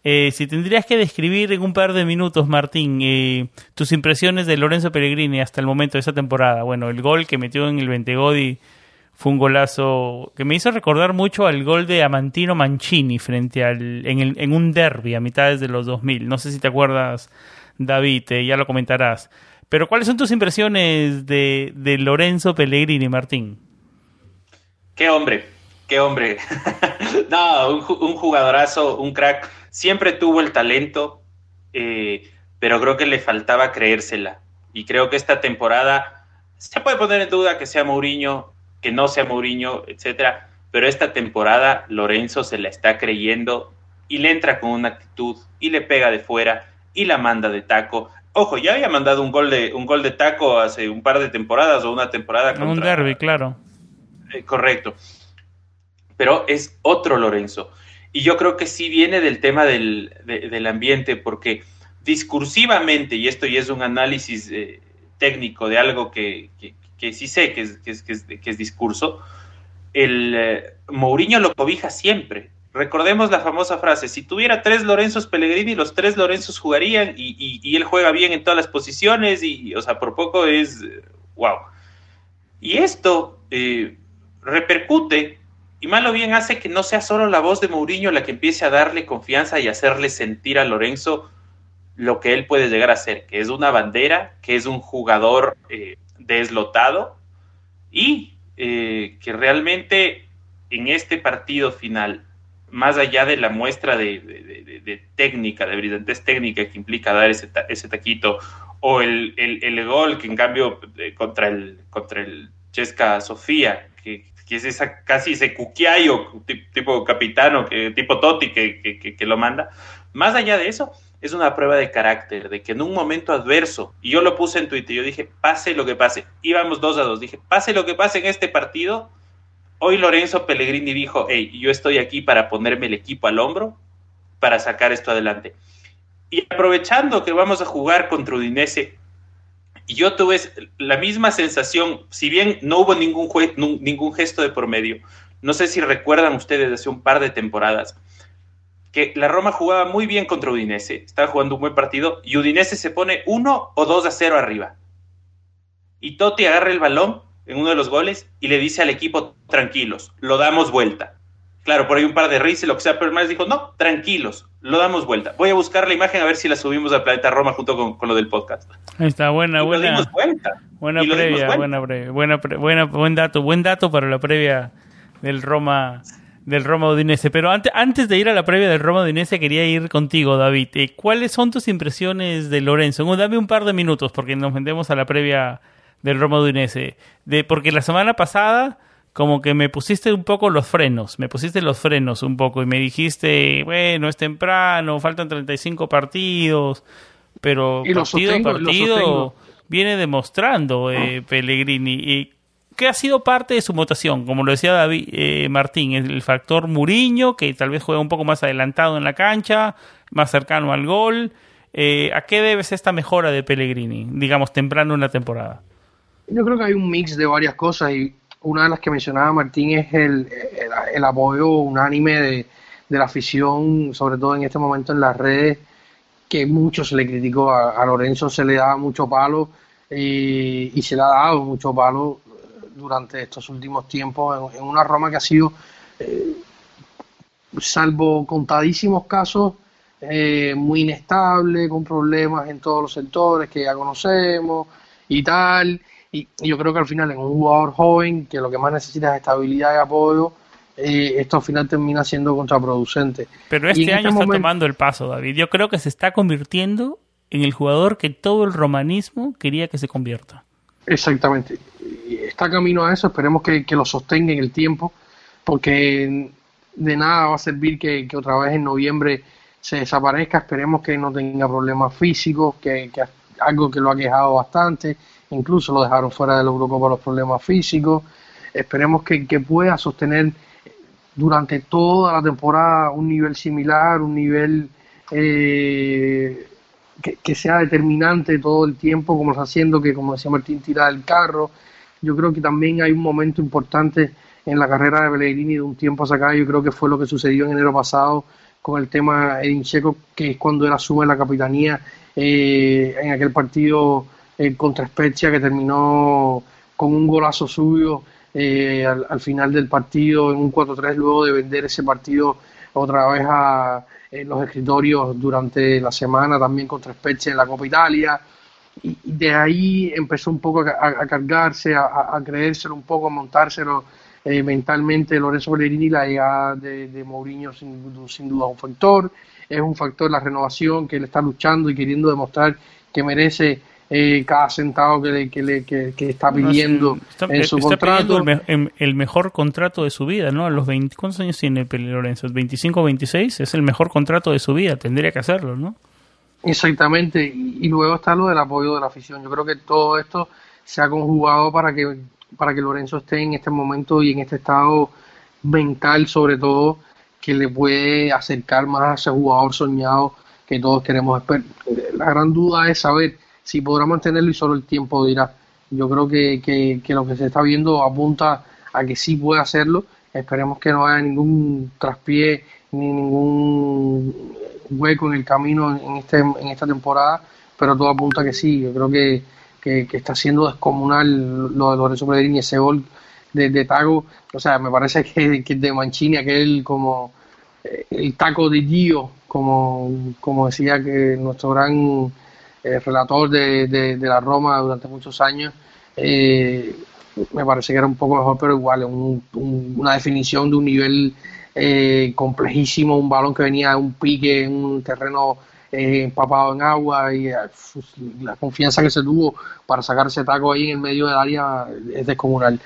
eh, si tendrías que describir en un par de minutos, Martín, eh, tus impresiones de Lorenzo Pellegrini hasta el momento de esa temporada. Bueno, el gol que metió en el Ventegodi Fue un golazo que me hizo recordar mucho al gol de Amantino Mancini frente al en, un derby a mitades de los 2000. No sé si te acuerdas, David, eh, ya lo comentarás. Pero ¿cuáles son tus impresiones de, Lorenzo Pellegrini, Martín? Qué hombre, qué hombre. no, un, jugadorazo, un crack. Siempre tuvo el talento, eh, pero creo que le faltaba creérsela. Y creo que esta temporada se puede poner en duda que sea Mourinho, que no sea Mourinho, etcétera, pero esta temporada Lorenzo se la está creyendo y le entra con una actitud y le pega de fuera y la manda de taco. Ojo, ya había mandado un gol de un gol de taco hace un par de temporadas o una temporada contra, un derby, claro. Eh, correcto. Pero es otro Lorenzo. Y yo creo que sí viene del tema del, del ambiente, porque discursivamente, y esto ya es un análisis eh, técnico de algo que, que, sí sé que es, que es, que es, discurso, el eh, Mourinho lo cobija siempre. Recordemos la famosa frase, si tuviera tres Lorenzos Pellegrini, los tres Lorenzos jugarían y, y, y él juega bien en todas las posiciones y, o sea, por poco es, wow. Y esto eh, repercute y mal o bien hace que no sea solo la voz de Mourinho la que empiece a darle confianza y hacerle sentir a Lorenzo lo que él puede llegar a ser, que es una bandera, que es un jugador eh, deslotado y eh, que realmente en este partido final, más allá de la muestra de, técnica, de brillantez técnica que implica dar ese, ese taquito, o el, el, el, gol que en cambio eh, contra el, contra el Chesca Sofía, que, que es casi ese cuquiayo tipo capitano, que, tipo Totti que, que, que lo manda, más allá de eso, es una prueba de carácter, de que en un momento adverso, y yo lo puse en Twitter, yo dije, pase lo que pase, íbamos dos a dos, dije, pase lo que pase en este partido, hoy Lorenzo Pellegrini dijo, hey, yo estoy aquí para ponerme el equipo al hombro, para sacar esto adelante. Y aprovechando que vamos a jugar contra Udinese, y yo tuve la misma sensación, si bien no hubo ningún, ningún gesto de por medio, no sé si recuerdan ustedes hace un par de temporadas, que la Roma jugaba muy bien contra Udinese, estaba jugando un buen partido y Udinese se pone 1 o 2 a 0 arriba. Y Totti agarra el balón en uno de los goles y le dice al equipo, tranquilos, lo damos vuelta. Claro, por ahí un par de risas, lo que sea, pero más dijo, no, tranquilos, lo damos vuelta. Voy a buscar la imagen a ver si la subimos al Planeta Roma junto con, con lo del podcast. Ahí está, buena, buena. Buena previa, buena previa, buena, buena, buen dato, buen dato para la previa del Roma del Roma Udinese. Pero antes, antes de ir a la previa del Roma Udinese, quería ir contigo, David. Eh, ¿Cuáles son tus impresiones de Lorenzo? dame un par de minutos porque nos metemos a la previa del Roma Udinese. De, porque la semana pasada, como que me pusiste un poco los frenos, me pusiste los frenos un poco y me dijiste, bueno, es temprano, faltan 35 partidos, pero partido a partido viene demostrando eh, Pellegrini. Y ¿Qué ha sido parte de su votación? Como lo decía David eh, Martín, el factor Muriño, que tal vez juega un poco más adelantado en la cancha, más cercano al gol. Eh, ¿A qué debes esta mejora de Pellegrini, digamos, temprano en la temporada? Yo creo que hay un mix de varias cosas y una de las que mencionaba Martín es el, el, apoyo unánime de, de, la afición, sobre todo en este momento en las redes, que mucho se le criticó a, Lorenzo, se le daba mucho palo y, y se le ha dado mucho palo durante estos últimos tiempos en, una Roma que ha sido, eh, salvo contadísimos casos, eh, muy inestable, con problemas en todos los sectores que ya conocemos y tal. Y, yo creo que al final en un jugador joven que lo que más necesita es estabilidad y apoyo, eh, esto al final termina siendo contraproducente. Pero este, este año está tomando el paso, David. Yo creo que se está convirtiendo en el jugador que todo el romanismo quería que se convierta. Exactamente está camino a eso, esperemos que, lo sostenga en el tiempo, porque de nada va a servir que, otra vez en noviembre se desaparezca, esperemos que no tenga problemas físicos, que, que algo que lo ha quejado bastante, incluso lo dejaron fuera del Eurocopa los problemas físicos, esperemos que, pueda sostener durante toda la temporada un nivel similar, un nivel eh, que, sea determinante todo el tiempo, como está haciendo, que como decía Martín, tira el carro, yo creo que también hay un momento importante en la carrera de Pellegrini de un tiempo hacia acá, yo creo que fue lo que sucedió en enero pasado con el tema Edin Checo, que es cuando él asume la capitanía eh, en aquel partido eh, contra Spezia que terminó con un golazo suyo al, final del partido en un 4-3 luego de vender ese partido otra vez a los escritorios durante la semana también contra Spezia en la Copa Italia. Y de ahí empezó un poco a, cargarse, a, a, creérselo un poco, a montárselo eh, mentalmente Lorenzo Pellegrini, la llegada de, de Mourinho sin, sin duda es un factor, es un factor la renovación que él está luchando y queriendo demostrar que merece eh, cada centavo que, le, que, le, que, está pidiendo en su contrato. El, mejor contrato de su vida, ¿no? A los 20, ¿cuántos años tiene Lorenzo? ¿25 o 26? Es el mejor contrato de su vida, tendría que hacerlo, ¿no? Exactamente, y, luego está lo del apoyo de la afición. Yo creo que todo esto se ha conjugado para que, para que Lorenzo esté en este momento y en este estado mental, sobre todo, que le puede acercar más a ese jugador soñado que todos queremos. La gran duda es saber si podrá mantenerlo y solo el tiempo dirá. Yo creo que, que, que lo que se está viendo apunta a que sí puede hacerlo. Esperemos que no haya ningún traspié ni ningún hueco en el camino en, este, en esta temporada, pero todo apunta que sí. Yo creo que, que, está siendo descomunal lo de Lorenzo Pellegrini, ese gol de, de, Tago. O sea, me parece que, que de Mancini, aquel como eh, el taco de Dio, como, como decía que nuestro gran eh, relator de, de, la Roma durante muchos años. Eh, me parece que era un poco mejor, pero igual, un, una definición de un nivel eh, complejísimo, un balón que venía de un pique en un terreno eh, empapado en agua y eh, la confianza que se tuvo para sacar ese taco ahí en el medio del área es descomunal.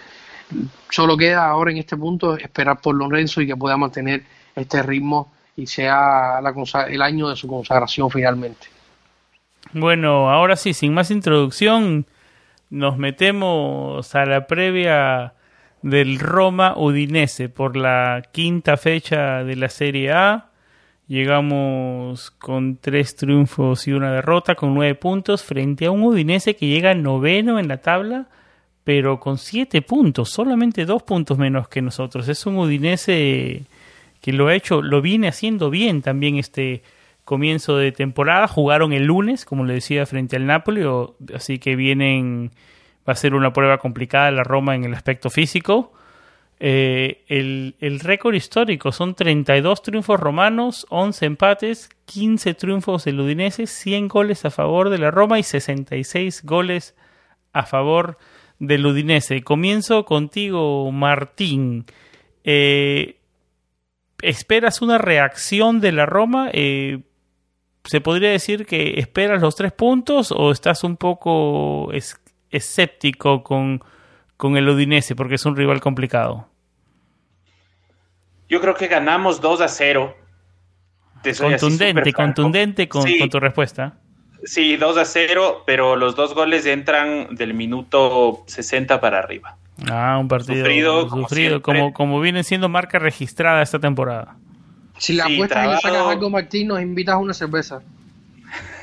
Solo queda ahora en este punto esperar por Lorenzo y que pueda mantener este ritmo y sea el año de su consagración finalmente. Bueno, ahora sí, sin más introducción, nos metemos a la previa del Roma Udinese por la quinta fecha de la Serie A. Llegamos con tres triunfos y una derrota, con nueve puntos, frente a un Udinese que llega noveno en la tabla, pero con siete puntos, solamente dos puntos menos que nosotros. Es un Udinese que lo ha hecho, lo viene haciendo bien también este comienzo de temporada. Jugaron el lunes, como le decía, frente al Napoli, así que vienen va a ser una prueba complicada la Roma en el aspecto físico. Eh, el, el récord histórico son 32 triunfos romanos, 11 empates, 15 triunfos del Udinese, 100 goles a favor de la Roma y 66 goles a favor del Udinese. Comienzo contigo, Martín. Eh, ¿Esperas una reacción de la Roma? Eh, ¿Se podría decir que esperas los tres puntos o estás un poco escéptico con, con el Udinese porque es un rival complicado? Yo creo que ganamos 2 a 0. contundente, contundente con, tu respuesta. Sí, 2 a 0, pero los dos goles entran del minuto 60 para arriba. Ah, un partido sufrido, como, como, viene siendo marca registrada esta temporada. Si la apuesta apuestas sacas algo, Martín, nos invitas a una cerveza.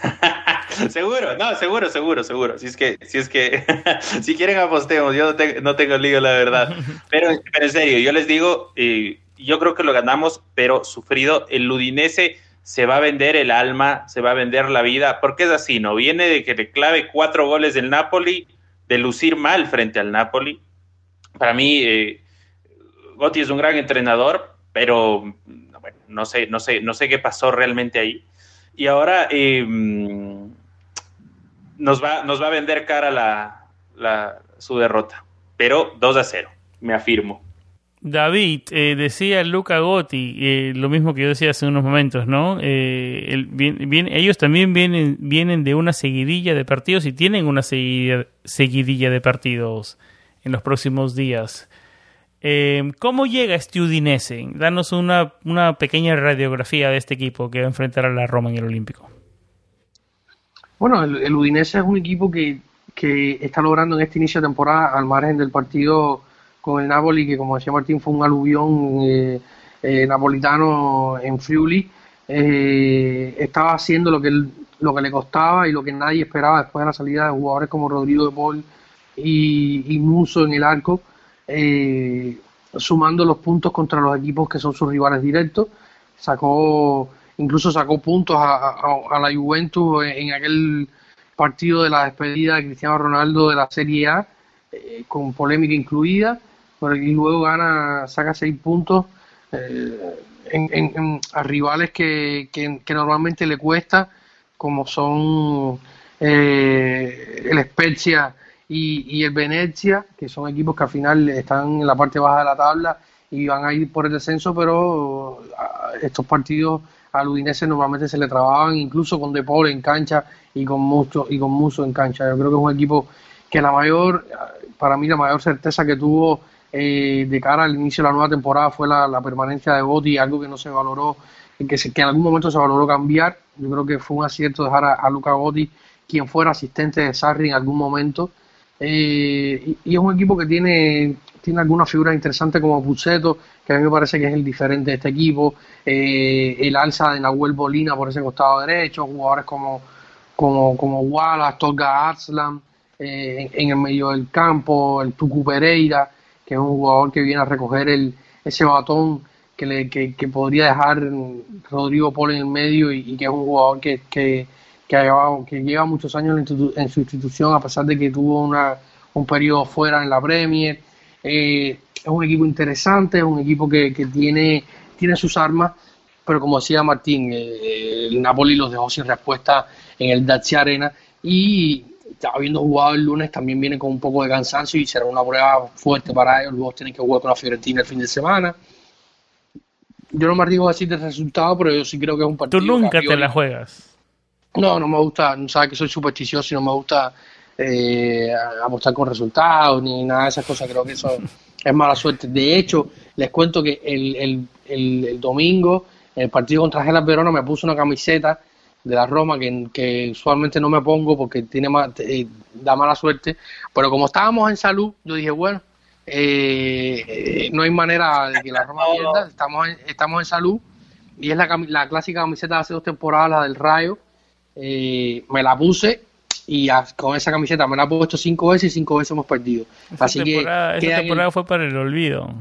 seguro, no, seguro, seguro, seguro. Si es que, si es que, si quieren apostemos, yo no, tengo lío, la verdad. Pero, en serio, yo les digo, eh, yo creo que lo ganamos, pero sufrido. El Ludinese se va a vender el alma, se va a vender la vida, porque es así, ¿no? Viene de que le clave cuatro goles del Napoli, de lucir mal frente al Napoli. Para mí, eh, Gotti es un gran entrenador, pero bueno, no sé, no sé, no sé qué pasó realmente ahí. Y ahora eh, nos va, nos va a vender cara la, su derrota. Pero 2 a 0, me afirmo. David, eh, decía Luca Gotti, eh, lo mismo que yo decía hace unos momentos, ¿no? Eh, ellos también vienen, vienen de una seguidilla de partidos y tienen una seguidilla, de partidos en los próximos días. ¿Cómo llega este Udinese? Danos una, una pequeña radiografía de este equipo que va a enfrentar a la Roma en el Olímpico. Bueno, el, Udinese es un equipo que, que, está logrando en este inicio de temporada, al margen del partido con el Napoli, que como decía Martín fue un aluvión eh, eh, napolitano en Friuli, eh, estaba haciendo lo que, lo que le costaba y lo que nadie esperaba después de la salida de jugadores como Rodrigo de Paul y, y Muso en el arco, sumando los puntos contra los equipos que son sus rivales directos. Sacó incluso sacó puntos a, la Juventus en aquel partido de la despedida de Cristiano Ronaldo de la Serie A, eh, con polémica incluida. y luego gana, saca seis puntos eh, a rivales que, que, normalmente le cuesta, como son eh, el Spezia y, el Venezia, que son equipos que al final están en la parte baja de la tabla y van a ir por el descenso, pero estos partidos al Udinese normalmente se le trabajaban incluso con De Paul en cancha y con mucho y con Muso en cancha. Yo creo que es un equipo que la mayor, para mí la mayor certeza que tuvo eh, de cara al inicio de la nueva temporada fue la, permanencia de Gotti, algo que no se valoró, que, se, que en algún momento se valoró cambiar. Yo creo que fue un acierto dejar a, Luca Gotti, quien fuera asistente de Sarri en algún momento. Eh, y, es un equipo que tiene, tiene algunas figuras interesantes como Puceto, que a mí me parece que es el diferente de este equipo, eh, el alza de Nahuel Bolina por ese costado derecho, jugadores como, como, como Wallace, Tolga Arslan, en, en, el medio del campo, el Tucu Pereira, que es un jugador que viene a recoger el, ese batón que, le, que, podría dejar Rodrigo Polo en el medio y, que es un jugador que, que, que, lleva, que lleva muchos años en, su institución a pesar de que tuvo una, un periodo fuera en la Premier. Eh, es un equipo interesante, es un equipo que, que tiene, tiene sus armas, pero como decía Martín, eh, el Napoli los dejó sin respuesta en el Dacia Arena y habiendo jugado el lunes, también viene con un poco de cansancio y será una prueba fuerte para ellos. Luego tienen que jugar con la Fiorentina el fin de semana. Yo no me arriesgo a decir del resultado, pero yo sí creo que es un partido. Tú nunca te la juegas. No, no me gusta, no sabes que soy supersticioso y no me gusta eh, apostar con resultados ni nada de esas cosas. Creo que eso es mala suerte. De hecho, les cuento que el, el, el, domingo, en el partido contra Gelas Verona, me puse una camiseta de la Roma que, usualmente no me pongo porque tiene eh, da mala suerte, pero como estábamos en salud, yo dije, bueno, eh, no hay manera de que la Roma pierda, estamos en, estamos en salud y es la, la clásica camiseta de hace dos temporadas, la del Rayo, eh, me la puse y con esa camiseta me la he puesto cinco veces y cinco veces hemos perdido. Así que esa temporada fue para el olvido.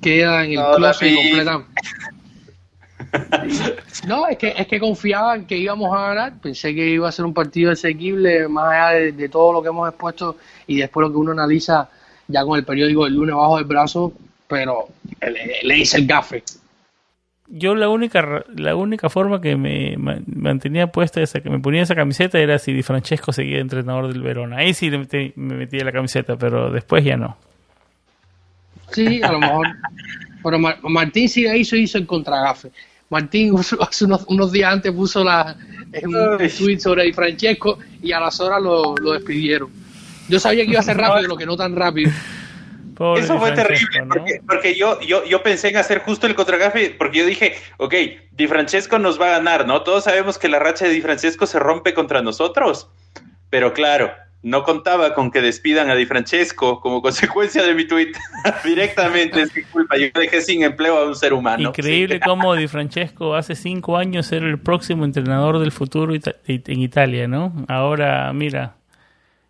Queda en el no, closet no, es que, es que confiaba en que íbamos a ganar. Pensé que iba a ser un partido asequible, más allá de, todo lo que hemos expuesto y después lo que uno analiza ya con el periódico del lunes bajo el brazo, pero le, hice el gafe. Yo la única la única forma que me mantenía puesta esa que me ponía esa camiseta era si Di Francesco seguía entrenador del Verona. Ahí sí me metía la camiseta, pero después ya no. Sí, a lo mejor. Pero Martín sí hizo, hizo el contragafe. Martín hace unos, días antes puso la, un tweet sobre Di Francesco y a las horas lo, despidieron. Yo sabía que iba a ser rápido, lo que no tan rápido. Eso fue terrible, porque, yo, yo, yo pensé en hacer justo el contragafe, porque yo dije, ok, Di Francesco nos va a ganar, ¿no? Todos sabemos que la racha de Di Francesco se rompe contra nosotros, pero claro, no contaba con que despidan a Di Francesco como consecuencia de mi tweet directamente. Es mi culpa. Yo dejé sin empleo a un ser humano. Increíble cómo Di Francesco hace cinco años era el próximo entrenador del futuro en Italia, ¿no? Ahora, mira,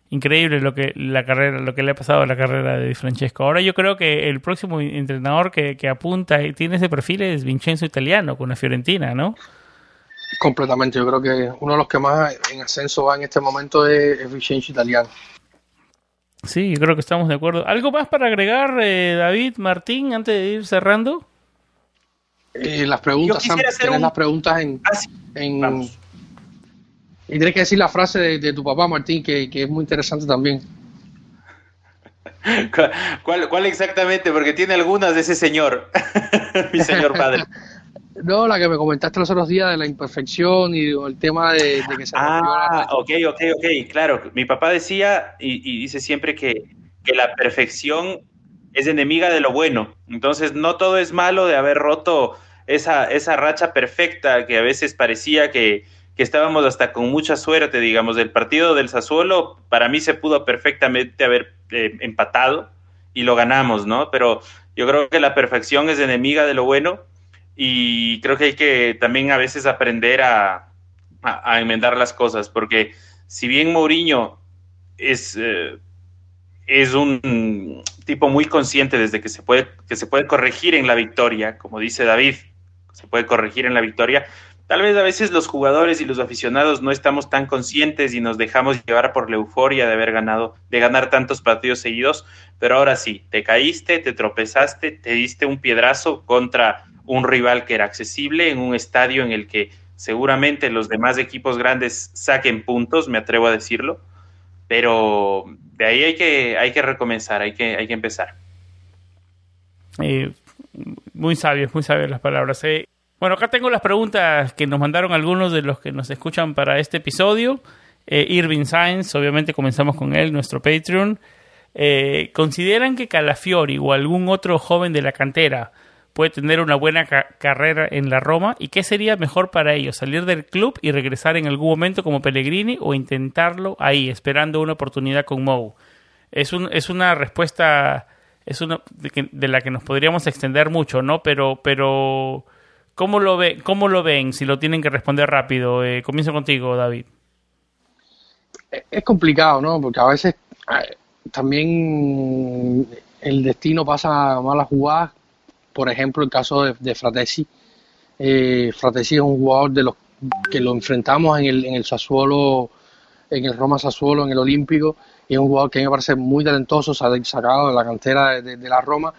increíble lo que la carrera, lo que le ha pasado a la carrera de Di Francesco. Ahora yo creo que el próximo entrenador que, que apunta y tiene ese perfil es Vincenzo Italiano con la Fiorentina, ¿no? Completamente, yo creo que uno de los que más en ascenso va en este momento es Vincenzo Italiano. Sí, yo creo que estamos de acuerdo. ¿Algo más para agregar, eh, David, Martín, antes de ir cerrando? Eh, las preguntas, tienes las preguntas en... Ah, en y tienes que decir la frase de, tu papá, Martín, que, que, es muy interesante también. ¿Cuál, ¿Cuál exactamente? Porque tiene algunas de ese señor, mi señor padre. No, la que me comentaste los otros días de la imperfección y el tema de, que se Ah, ok, ok, ok, claro. Mi papá decía y, dice siempre que, la perfección es enemiga de lo bueno. Entonces, no todo es malo de haber roto esa, esa racha perfecta que a veces parecía que, estábamos hasta con mucha suerte, digamos. Del partido del Sassuolo, para mí se pudo perfectamente haber eh, empatado y lo ganamos, ¿no? Pero yo creo que la perfección es enemiga de lo bueno y creo que hay que también a veces aprender a, enmendar las cosas, porque si bien Mourinho es, eh, es un tipo muy consciente desde que se, puede, que se puede corregir en la victoria, como dice David, se puede corregir en la victoria, tal vez a veces los jugadores y los aficionados no estamos tan conscientes y nos dejamos llevar por la euforia de haber ganado, de ganar tantos partidos seguidos, pero ahora sí, te caíste, te tropezaste, te diste un piedrazo contra un rival que era accesible en un estadio en el que seguramente los demás equipos grandes saquen puntos, me atrevo a decirlo, pero de ahí hay que, hay que recomenzar, hay que, hay que empezar. Eh, muy sabios, muy sabias las palabras. Eh. Bueno, acá tengo las preguntas que nos mandaron algunos de los que nos escuchan para este episodio. Eh, Irving Sainz, obviamente comenzamos con él, nuestro Patreon. ¿Consideran que Calafiori o algún otro joven de la cantera puede tener una buena carrera en la Roma y qué sería mejor para ellos, salir del club y regresar en algún momento como Pellegrini o intentarlo ahí, esperando una oportunidad con Mou. Es, un, es una respuesta es una de, la que nos podríamos extender mucho, ¿no? Pero, pero ¿cómo lo, ve, cómo lo ven si lo tienen que responder rápido? Eh, comienzo contigo, David. Es complicado, ¿no? Porque a veces también el destino pasa malas jugadas por ejemplo, el caso de, de Fratesi. Eh, Fratesi es un jugador de los que lo enfrentamos en el, en el Sassuolo, en el Roma Sassuolo, en el Olímpico, y es un jugador que a mí me parece muy talentoso, sacado de la cantera de, la Roma.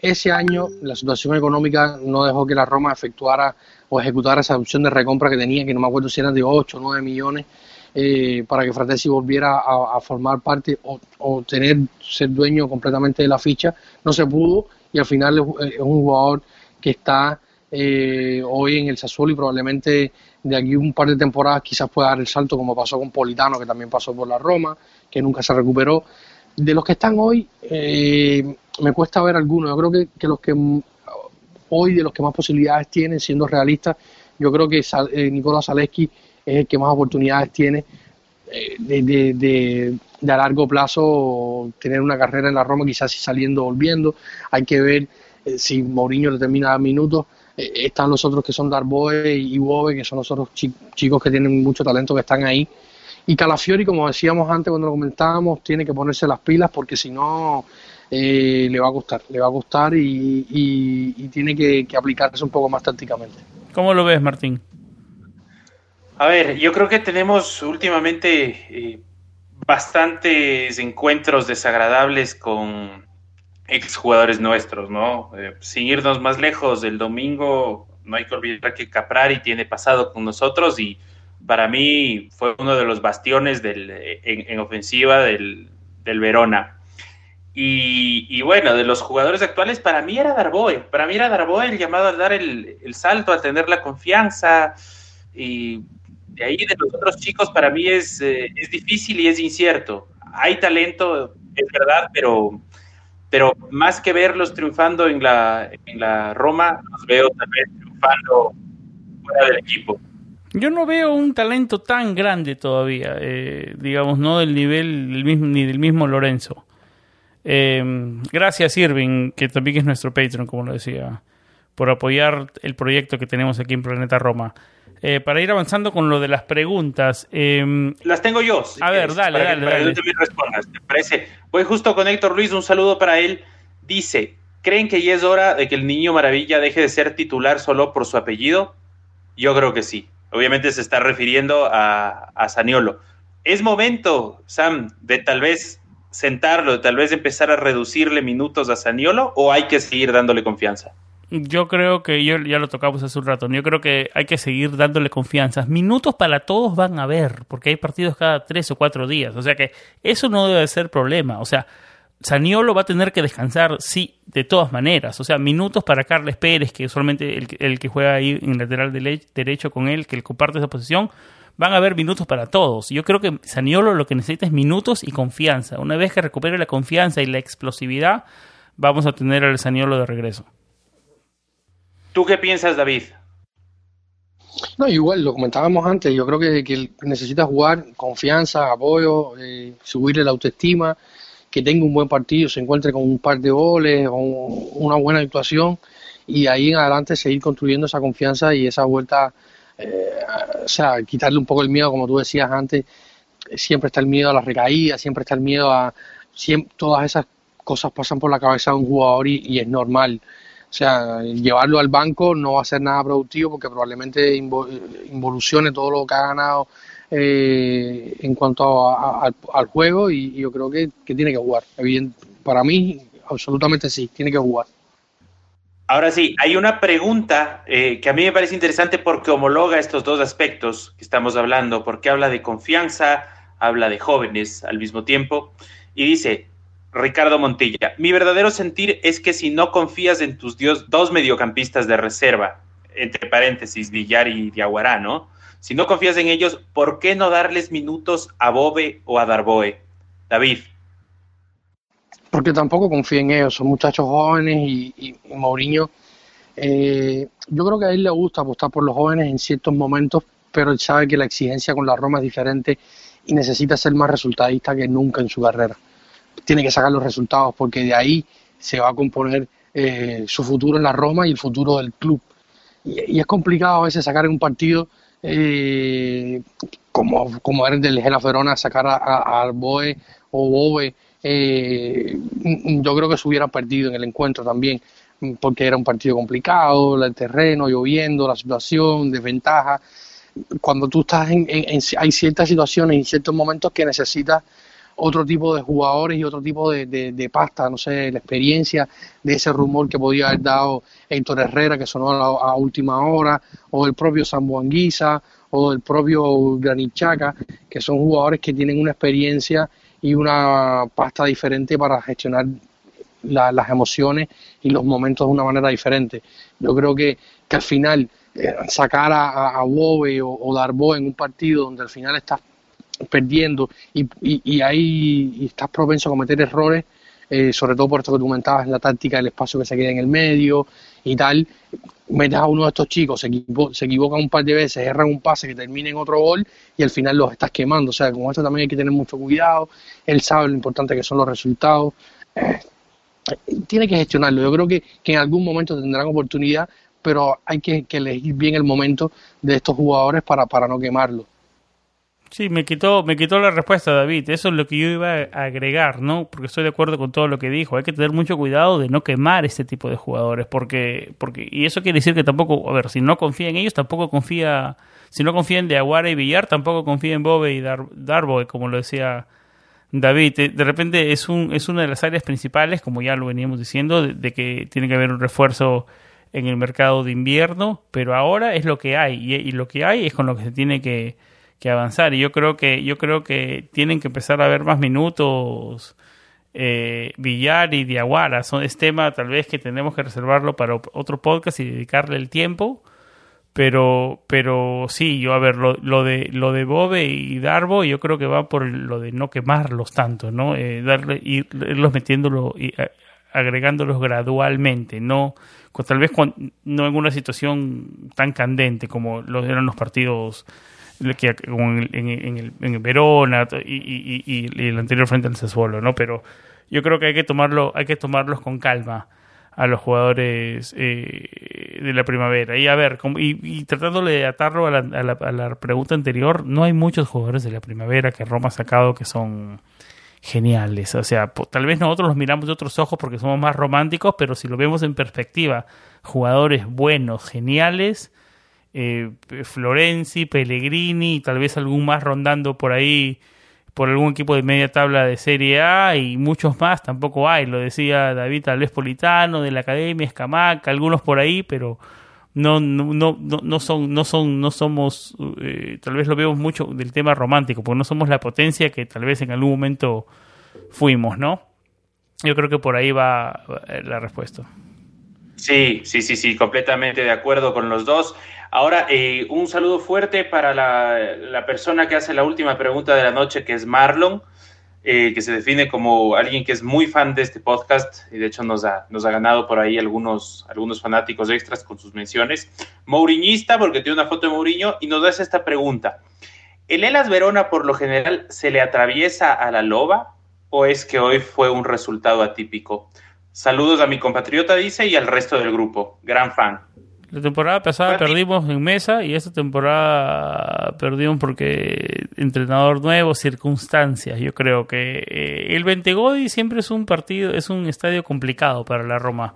Ese año la situación económica no dejó que la Roma efectuara o ejecutara esa opción de recompra que tenía, que no me acuerdo si eran de 8 o 9 millones, eh, para que Fratesi volviera a, formar parte o, tener ser dueño completamente de la ficha. No se pudo y al final es un jugador que está eh, hoy en el Sassuolo y probablemente de aquí un par de temporadas quizás pueda dar el salto como pasó con Politano que también pasó por la Roma que nunca se recuperó de los que están hoy eh, me cuesta ver algunos yo creo que, los que hoy de los que más posibilidades tienen siendo realistas yo creo que eh, Nicolás Zaleski es el que más oportunidades tiene de, a largo plazo tener una carrera en la Roma, quizás si saliendo volviendo. Hay que ver eh, si Mourinho le termina minutos. Eh, están los otros que son Darboe y Bobe, que son los otros chicos que tienen mucho talento que están ahí. Y Calafiori, como decíamos antes cuando lo comentábamos, tiene que ponerse las pilas porque si no eh, le va a costar, le va a costar y, tiene que, que aplicarse un poco más tácticamente. ¿Cómo lo ves, Martín? A ver, yo creo que tenemos últimamente eh, bastantes encuentros desagradables con exjugadores nuestros, ¿no? Eh, sin irnos más lejos, el domingo no hay que olvidar que Caprari tiene pasado con nosotros y para mí fue uno de los bastiones del, en, ofensiva del, Verona. Y, bueno, de los jugadores actuales, para mí era Darboe. Para mí era Darboe el llamado a dar el, el salto, a tener la confianza. Y de ahí de los otros chicos para mí es, eh, es difícil y es incierto. Hay talento, es verdad, pero, pero más que verlos triunfando en la, en la Roma, los veo también triunfando fuera del equipo. Yo no veo un talento tan grande todavía, eh, digamos, no del nivel del mismo, ni del mismo Lorenzo. Eh, gracias Irving, que también es nuestro Patreon, como lo decía, por apoyar el proyecto que tenemos aquí en Planeta Roma. Eh, para ir avanzando con lo de las preguntas. Em, las tengo yo. a ver, dale, dale. dale. respondas, ¿te parece? Voy justo con Héctor Luis, un saludo para él. Dice, ¿creen que ya es hora de que el niño maravilla deje de ser titular solo por su apellido? Yo creo que sí. Obviamente se está refiriendo a, a Saniolo. Es momento, Sam, de tal vez sentarlo, de tal vez empezar a reducirle minutos a Saniolo o hay que seguir dándole confianza? Yo creo que yo ya lo tocamos hace un rato. Yo creo que hay que seguir dándole confianza. Minutos para todos van a haber, porque hay partidos cada tres o cuatro días. O sea que eso no debe ser problema. O sea, Saniolo va a tener que descansar, sí, de todas maneras. O sea, minutos para Carles Pérez, que usualmente el, el que juega ahí en lateral derecho con él, que él comparte esa posición, van a haber minutos para todos. Yo creo que Saniolo lo que necesita es minutos y confianza. Una vez que recupere la confianza y la explosividad, vamos a tener al Saniolo de regreso. ¿Tú qué piensas, David? No, igual, lo comentábamos antes, yo creo que, que necesita jugar confianza, apoyo, eh, subirle la autoestima, que tenga un buen partido, se encuentre con un par de goles, o una buena actuación y ahí en adelante seguir construyendo esa confianza y esa vuelta, eh, o sea, quitarle un poco el miedo, como tú decías antes, siempre está el miedo a la recaída, siempre está el miedo a... todas esas cosas pasan por la cabeza de un jugador y es normal. Sea, llevarlo al banco no va a ser nada productivo porque probablemente involucione todo lo que ha ganado eh, en cuanto al juego y, yo creo que, tiene que jugar. para mí, absolutamente sí, tiene que jugar. Ahora sí, hay una pregunta eh, que a mí me parece interesante porque homologa estos dos aspectos que estamos hablando, porque habla de confianza, habla de jóvenes al mismo tiempo, y dice, Ricardo Montilla, mi verdadero sentir es que si no confías en tus dios, dos mediocampistas de reserva, entre paréntesis, Villar y Diaguará, ¿no? Si no confías en ellos, ¿por qué no darles minutos a Bobe o a Darboe? David. Porque tampoco confío en ellos, son muchachos jóvenes y, y, Mourinho, eh, yo creo que a él le gusta apostar por los jóvenes en ciertos momentos, pero él sabe que la exigencia con la Roma es diferente y necesita ser más resultadista que nunca en su carrera. Tiene que sacar los resultados porque de ahí se va a componer eh, su futuro en la Roma y el futuro del club. Y, es complicado a veces sacar en un partido como, como era del Gela Verona, sacar a, a Boe o Bobe. Eh, yo creo que se hubiera perdido en el encuentro también porque era un partido complicado, el terreno, lloviendo, la situación, desventaja cuando tú estás en, hay ciertas situaciones y ciertos momentos que necesitas otro tipo de jugadores y otro tipo de, de, pasta, no sé, la experiencia de ese rumor que podía haber dado Héctor Herrera, que sonó a, última hora, o el propio Sambuanguisa, o el propio Granichaca, que son jugadores que tienen una experiencia y una pasta diferente para gestionar las emociones y los momentos de una manera diferente. Yo creo que, que al final eh, sacar a, a, Bobe o, o Darbo en un partido donde al final estás perdiendo y, y, ahí estás propenso a cometer errores, eh, sobre todo por esto que tú comentabas, la táctica del espacio que se queda en el medio y tal, metes a uno de estos chicos, se, se equivoca un par de veces, erran un pase que termina en otro gol y al final los estás quemando. O sea, con esto también hay que tener mucho cuidado, él sabe lo importante que son los resultados. Eh, tiene que gestionarlo. Yo creo que, que en algún momento tendrán oportunidad, pero hay que, elegir bien el momento de estos jugadores para, para no quemarlo. Sí, me quitó, me quitó la respuesta, David. Eso es lo que yo iba a agregar, ¿no? Porque estoy de acuerdo con todo lo que dijo. Hay que tener mucho cuidado de no quemar este tipo de jugadores, porque, porque, y eso quiere decir que tampoco, a ver, si no confía en ellos, tampoco confía, si no confía en De Aguara y Villar, tampoco confía en Bobe y Dar, como lo decía David. De repente es un, es una de las áreas principales, como ya lo veníamos diciendo, de que tiene que haber un refuerzo en el mercado de invierno, pero ahora es lo que hay y, lo que hay es con lo que se tiene que, avanzar. Y yo creo que yo creo que tienen que empezar a ver más minutos eh, Villar y Diaguara. Son es tema tal vez que tenemos que reservarlo para otro podcast y dedicarle el tiempo. Pero pero sí yo a ver lo, lo de lo de Bobe y Darbo yo creo que va por lo de no quemarlos tanto no eh, darle irlos metiéndolo y agregándolos gradualmente no tal vez no en una situación tan candente como lo eran los partidos que, en, el, Verona y, el anterior frente al Sassuolo, ¿no? Pero yo creo que hay que tomarlo, hay que tomarlos con calma a los jugadores eh, de la primavera. Y a ver, y, tratándole de atarlo a la, a la pregunta anterior, no hay muchos jugadores de la primavera que Roma ha sacado que son geniales. O sea, tal vez nosotros los miramos de otros ojos porque somos más románticos, pero si lo vemos en perspectiva, jugadores buenos, geniales, eh, Florenzi, Pellegrini, tal vez algún más rondando por ahí por algún equipo de media tabla de Serie A y muchos más tampoco hay. Lo decía David, tal vez Politano, de la Academia, Escamaca, algunos por ahí, pero no, no, no, no son, no son, no somos, eh, tal vez lo vemos mucho del tema romántico, porque no somos la potencia que tal vez en algún momento fuimos, ¿no? Yo creo que por ahí va la respuesta. Sí, sí, sí, sí, completamente de acuerdo con los dos. Ahora, eh, un saludo fuerte para la, persona que hace la última pregunta de la noche, que es Marlon. Eh, que se define como alguien que es muy fan de este podcast y de hecho nos ha, nos ha ganado por ahí algunos, algunos fanáticos extras con sus menciones. Mouriñista, porque tiene una foto de Mourinho, y nos hace esta pregunta. ¿El Elas Verona por lo general se le atraviesa a la loba o es que hoy fue un resultado atípico? Saludos a mi compatriota, dice, y al resto del grupo. Gran fan. La temporada pasada perdimos en mesa y esta temporada perdimos porque entrenador nuevo, circunstancias. Yo creo que eh, el Ventegodi siempre es un partido, es un estadio complicado para la Roma.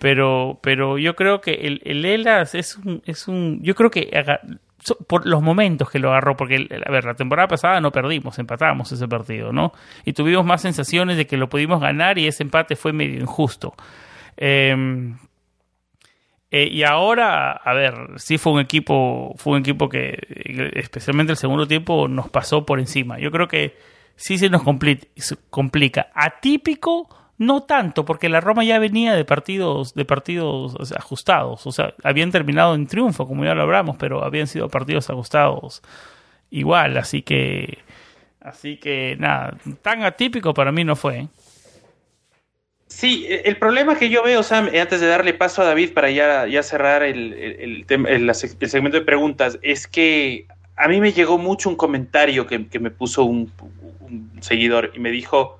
Pero, pero yo creo que el, el Elas es un, es un, yo creo que por los momentos que lo agarró, porque, a ver, la temporada pasada no perdimos, empatamos ese partido, ¿no? Y tuvimos más sensaciones de que lo pudimos ganar y ese empate fue medio injusto. Em, eh, y ahora, a ver, sí fue un equipo, fue un equipo que, especialmente el segundo tiempo, nos pasó por encima. Yo creo que sí se nos complica. Atípico, no tanto, porque la Roma ya venía de partidos, de partidos ajustados. O sea, habían terminado en triunfo, como ya lo hablamos, pero habían sido partidos ajustados igual, así que. Así que nada, tan atípico para mí no fue. ¿eh? Sí, el problema que yo veo, Sam, antes de darle paso a David para ya, cerrar el, segmento de preguntas, es que a mí me llegó mucho un comentario que, me puso un, seguidor y me dijo,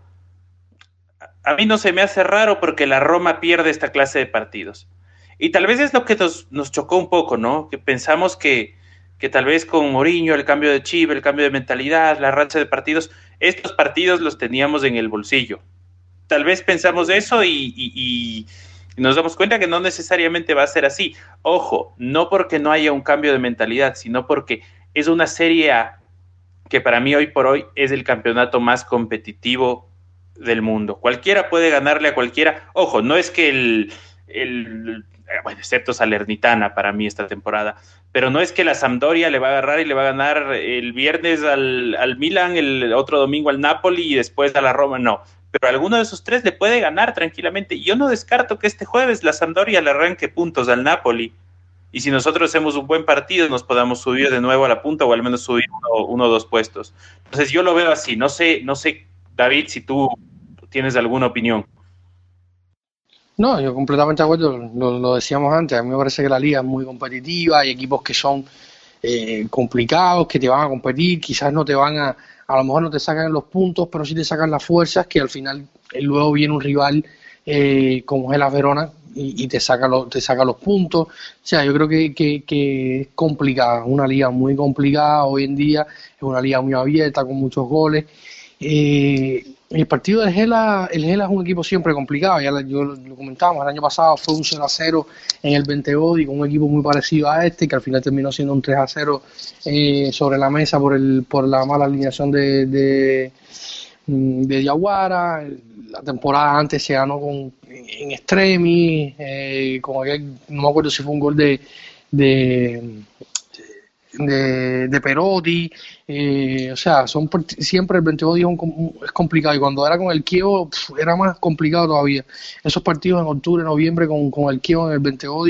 a mí no se me hace raro porque la Roma pierde esta clase de partidos. Y tal vez es lo que nos, chocó un poco, ¿no? Que pensamos que, que tal vez con Mourinho, el cambio de chip, el cambio de mentalidad, la racha de partidos, estos partidos los teníamos en el bolsillo tal vez pensamos eso y, nos damos cuenta que no necesariamente va a ser así. Ojo, no porque no haya un cambio de mentalidad, sino porque es una serie que para mí hoy por hoy es el campeonato más competitivo del mundo. Cualquiera puede ganarle a cualquiera. Ojo, no es que el, el bueno, excepto Salernitana para mí esta temporada, pero no es que la Sampdoria le va a agarrar y le va a ganar el viernes al, al Milan, el otro domingo al Napoli y después a la Roma, no pero alguno de esos tres le puede ganar tranquilamente. Yo no descarto que este jueves la Sampdoria le arranque puntos al Napoli. Y si nosotros hacemos un buen partido, nos podamos subir de nuevo a la punta o al menos subir uno, o dos puestos. Entonces yo lo veo así. No sé, no sé, David, si tú tienes alguna opinión. No, yo completamente de acuerdo, lo, decíamos antes, a mí me parece que la liga es muy competitiva, hay equipos que son eh, complicados, que te van a competir, quizás no te van a, a lo mejor no te sacan los puntos, pero sí te sacan las fuerzas, que al final eh, luego viene un rival eh, como es la Verona y, te, saca te saca los puntos. O sea, yo creo que, que, es complicada, una liga muy complicada hoy en día, es una liga muy abierta, con muchos goles. Eh, el partido de Gela, el Gela es un equipo siempre complicado, ya yo lo, comentábamos, el año pasado fue un 0 a 0 en el 20 y con un equipo muy parecido a este, que al final terminó siendo un 3 a 0 eh, sobre la mesa por, el, por la mala alineación de, de, mm, de Yaguara. La temporada antes se ganó con, en extremis, eh, como no me acuerdo si fue un gol de, de de, de Perotti, eh, o sea, son siempre el 22 días es complicado y cuando era con el Kievo era más complicado todavía. Esos partidos en octubre, noviembre con, con el Kievo en el 22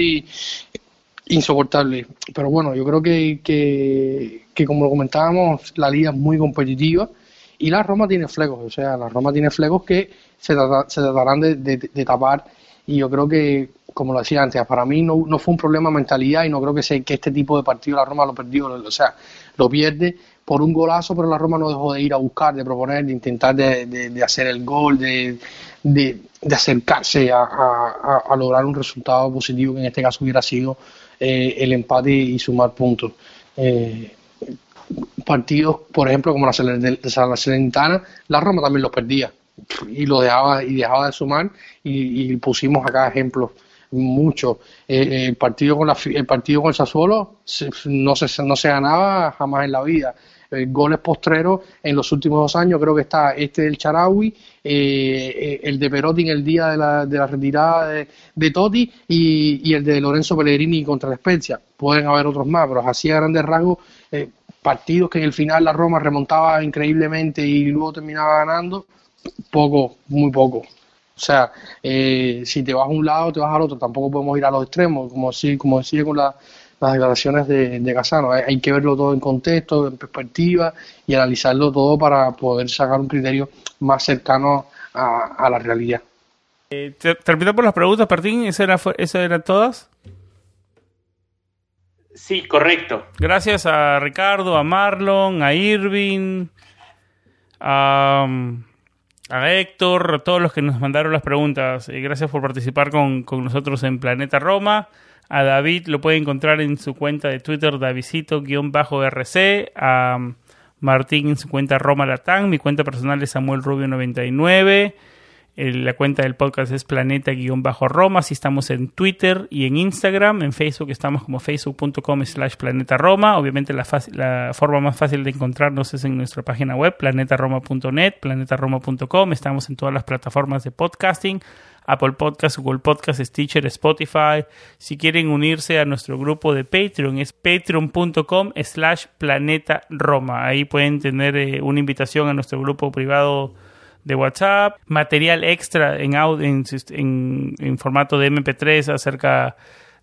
insoportable. Pero bueno, yo creo que, que, como lo comentábamos, la liga es muy competitiva y la Roma tiene flecos, o sea, la Roma tiene flecos que se, se tratarán de, de tapar y yo creo que como lo decía antes, para mí no, no fue un problema de mentalidad y no creo que, sea, que este tipo de partido la Roma lo perdió, o sea, lo pierde por un golazo, pero la Roma no dejó de ir a buscar, de proponer, de intentar de, hacer el gol, de, de, acercarse a, a, lograr un resultado positivo, que en este caso hubiera sido eh, el empate y sumar puntos. Eh, partidos, por ejemplo, como la Salernitana, la Roma también los perdía y lo dejaba y dejaba de sumar y, y pusimos acá ejemplos mucho. Eh, eh, el partido con la, el partido con el Sassuolo no se, no se ganaba jamás en la vida. Eh, goles postreros en los últimos dos años creo que está este del Charawi, el de Perotti en el día de la, de la retirada de, de Totti y, el de Lorenzo Pellegrini contra la Spezia. Pueden haber otros más, pero así a grandes rasgos partidos que en el final la Roma remontaba increíblemente y luego terminaba ganando, poco, muy poco. O sea, eh, si te vas a un lado, te vas al otro. Tampoco podemos ir a los extremos, como así, como decía con las declaraciones de, de Casano. Hay, que verlo todo en contexto, en perspectiva y analizarlo todo para poder sacar un criterio más cercano a, la realidad. Eh, Terminamos por las preguntas, Martín. ¿Esas eran, todas? Sí, correcto. Gracias a Ricardo, a Marlon, a Irving, a a Héctor, a todos los que nos mandaron las preguntas. Eh, gracias por participar con, nosotros en Planeta Roma. A David lo puede encontrar en su cuenta de Twitter, Davidito-RC. A Martín en su cuenta Roma Latán. Mi cuenta personal es Samuel Rubio 99. La cuenta del podcast es planeta-roma. Si estamos en Twitter y en Instagram. En Facebook estamos como facebook.com slash planeta roma. Obviamente la, la, forma más fácil de encontrarnos es en nuestra página web planetaroma.net, planetaroma.com. Estamos en todas las plataformas de podcasting. Apple Podcast, Google Podcast, Stitcher, Spotify. Si quieren unirse a nuestro grupo de Patreon es patreon.com slash planeta Roma. Ahí pueden tener eh, una invitación a nuestro grupo privado de WhatsApp, material extra en, en, en, formato de MP3 acerca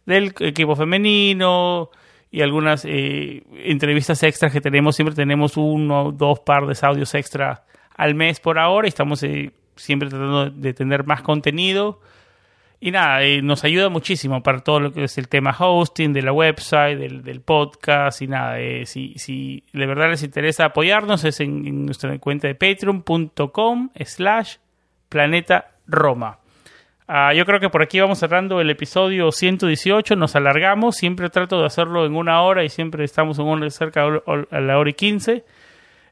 del equipo femenino y algunas eh, entrevistas extras que tenemos. Siempre tenemos uno o dos par de audios extra al mes por ahora y estamos eh, siempre tratando de tener más contenido. Y nada, eh, nos ayuda muchísimo para todo lo que es el tema hosting, de la website, del, podcast y nada. Eh, si, si de verdad les interesa apoyarnos es en, nuestra cuenta de patreon.com slash planeta Roma. Ah, yo creo que por aquí vamos cerrando el episodio 118, nos alargamos, siempre trato de hacerlo en una hora y siempre estamos en una, cerca a la hora y 15.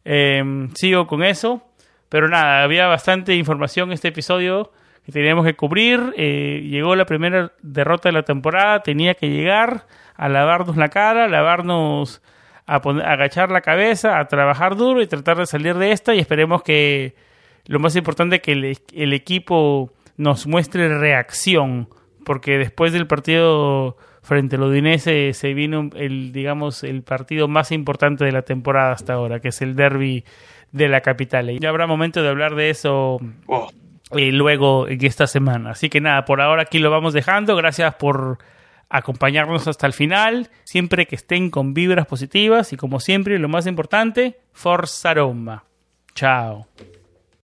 Em, sigo con eso, pero nada, había bastante información este episodio teníamos que cubrir. Eh, llegó la primera derrota de la temporada, tenía que llegar a lavarnos la cara, a lavarnos, a, agachar la cabeza, a trabajar duro y tratar de salir de esta y esperemos que lo más importante que el, equipo nos muestre reacción, porque después del partido frente al Udinese se vino el digamos el partido más importante de la temporada hasta ahora, que es el derby de la capital. Y ya habrá momento de hablar de eso oh luego en esta semana. Así que nada, por ahora aquí lo vamos dejando. Gracias por acompañarnos hasta el final. Siempre que estén con vibras positivas y como siempre, lo más importante, Forza Roma. Chao.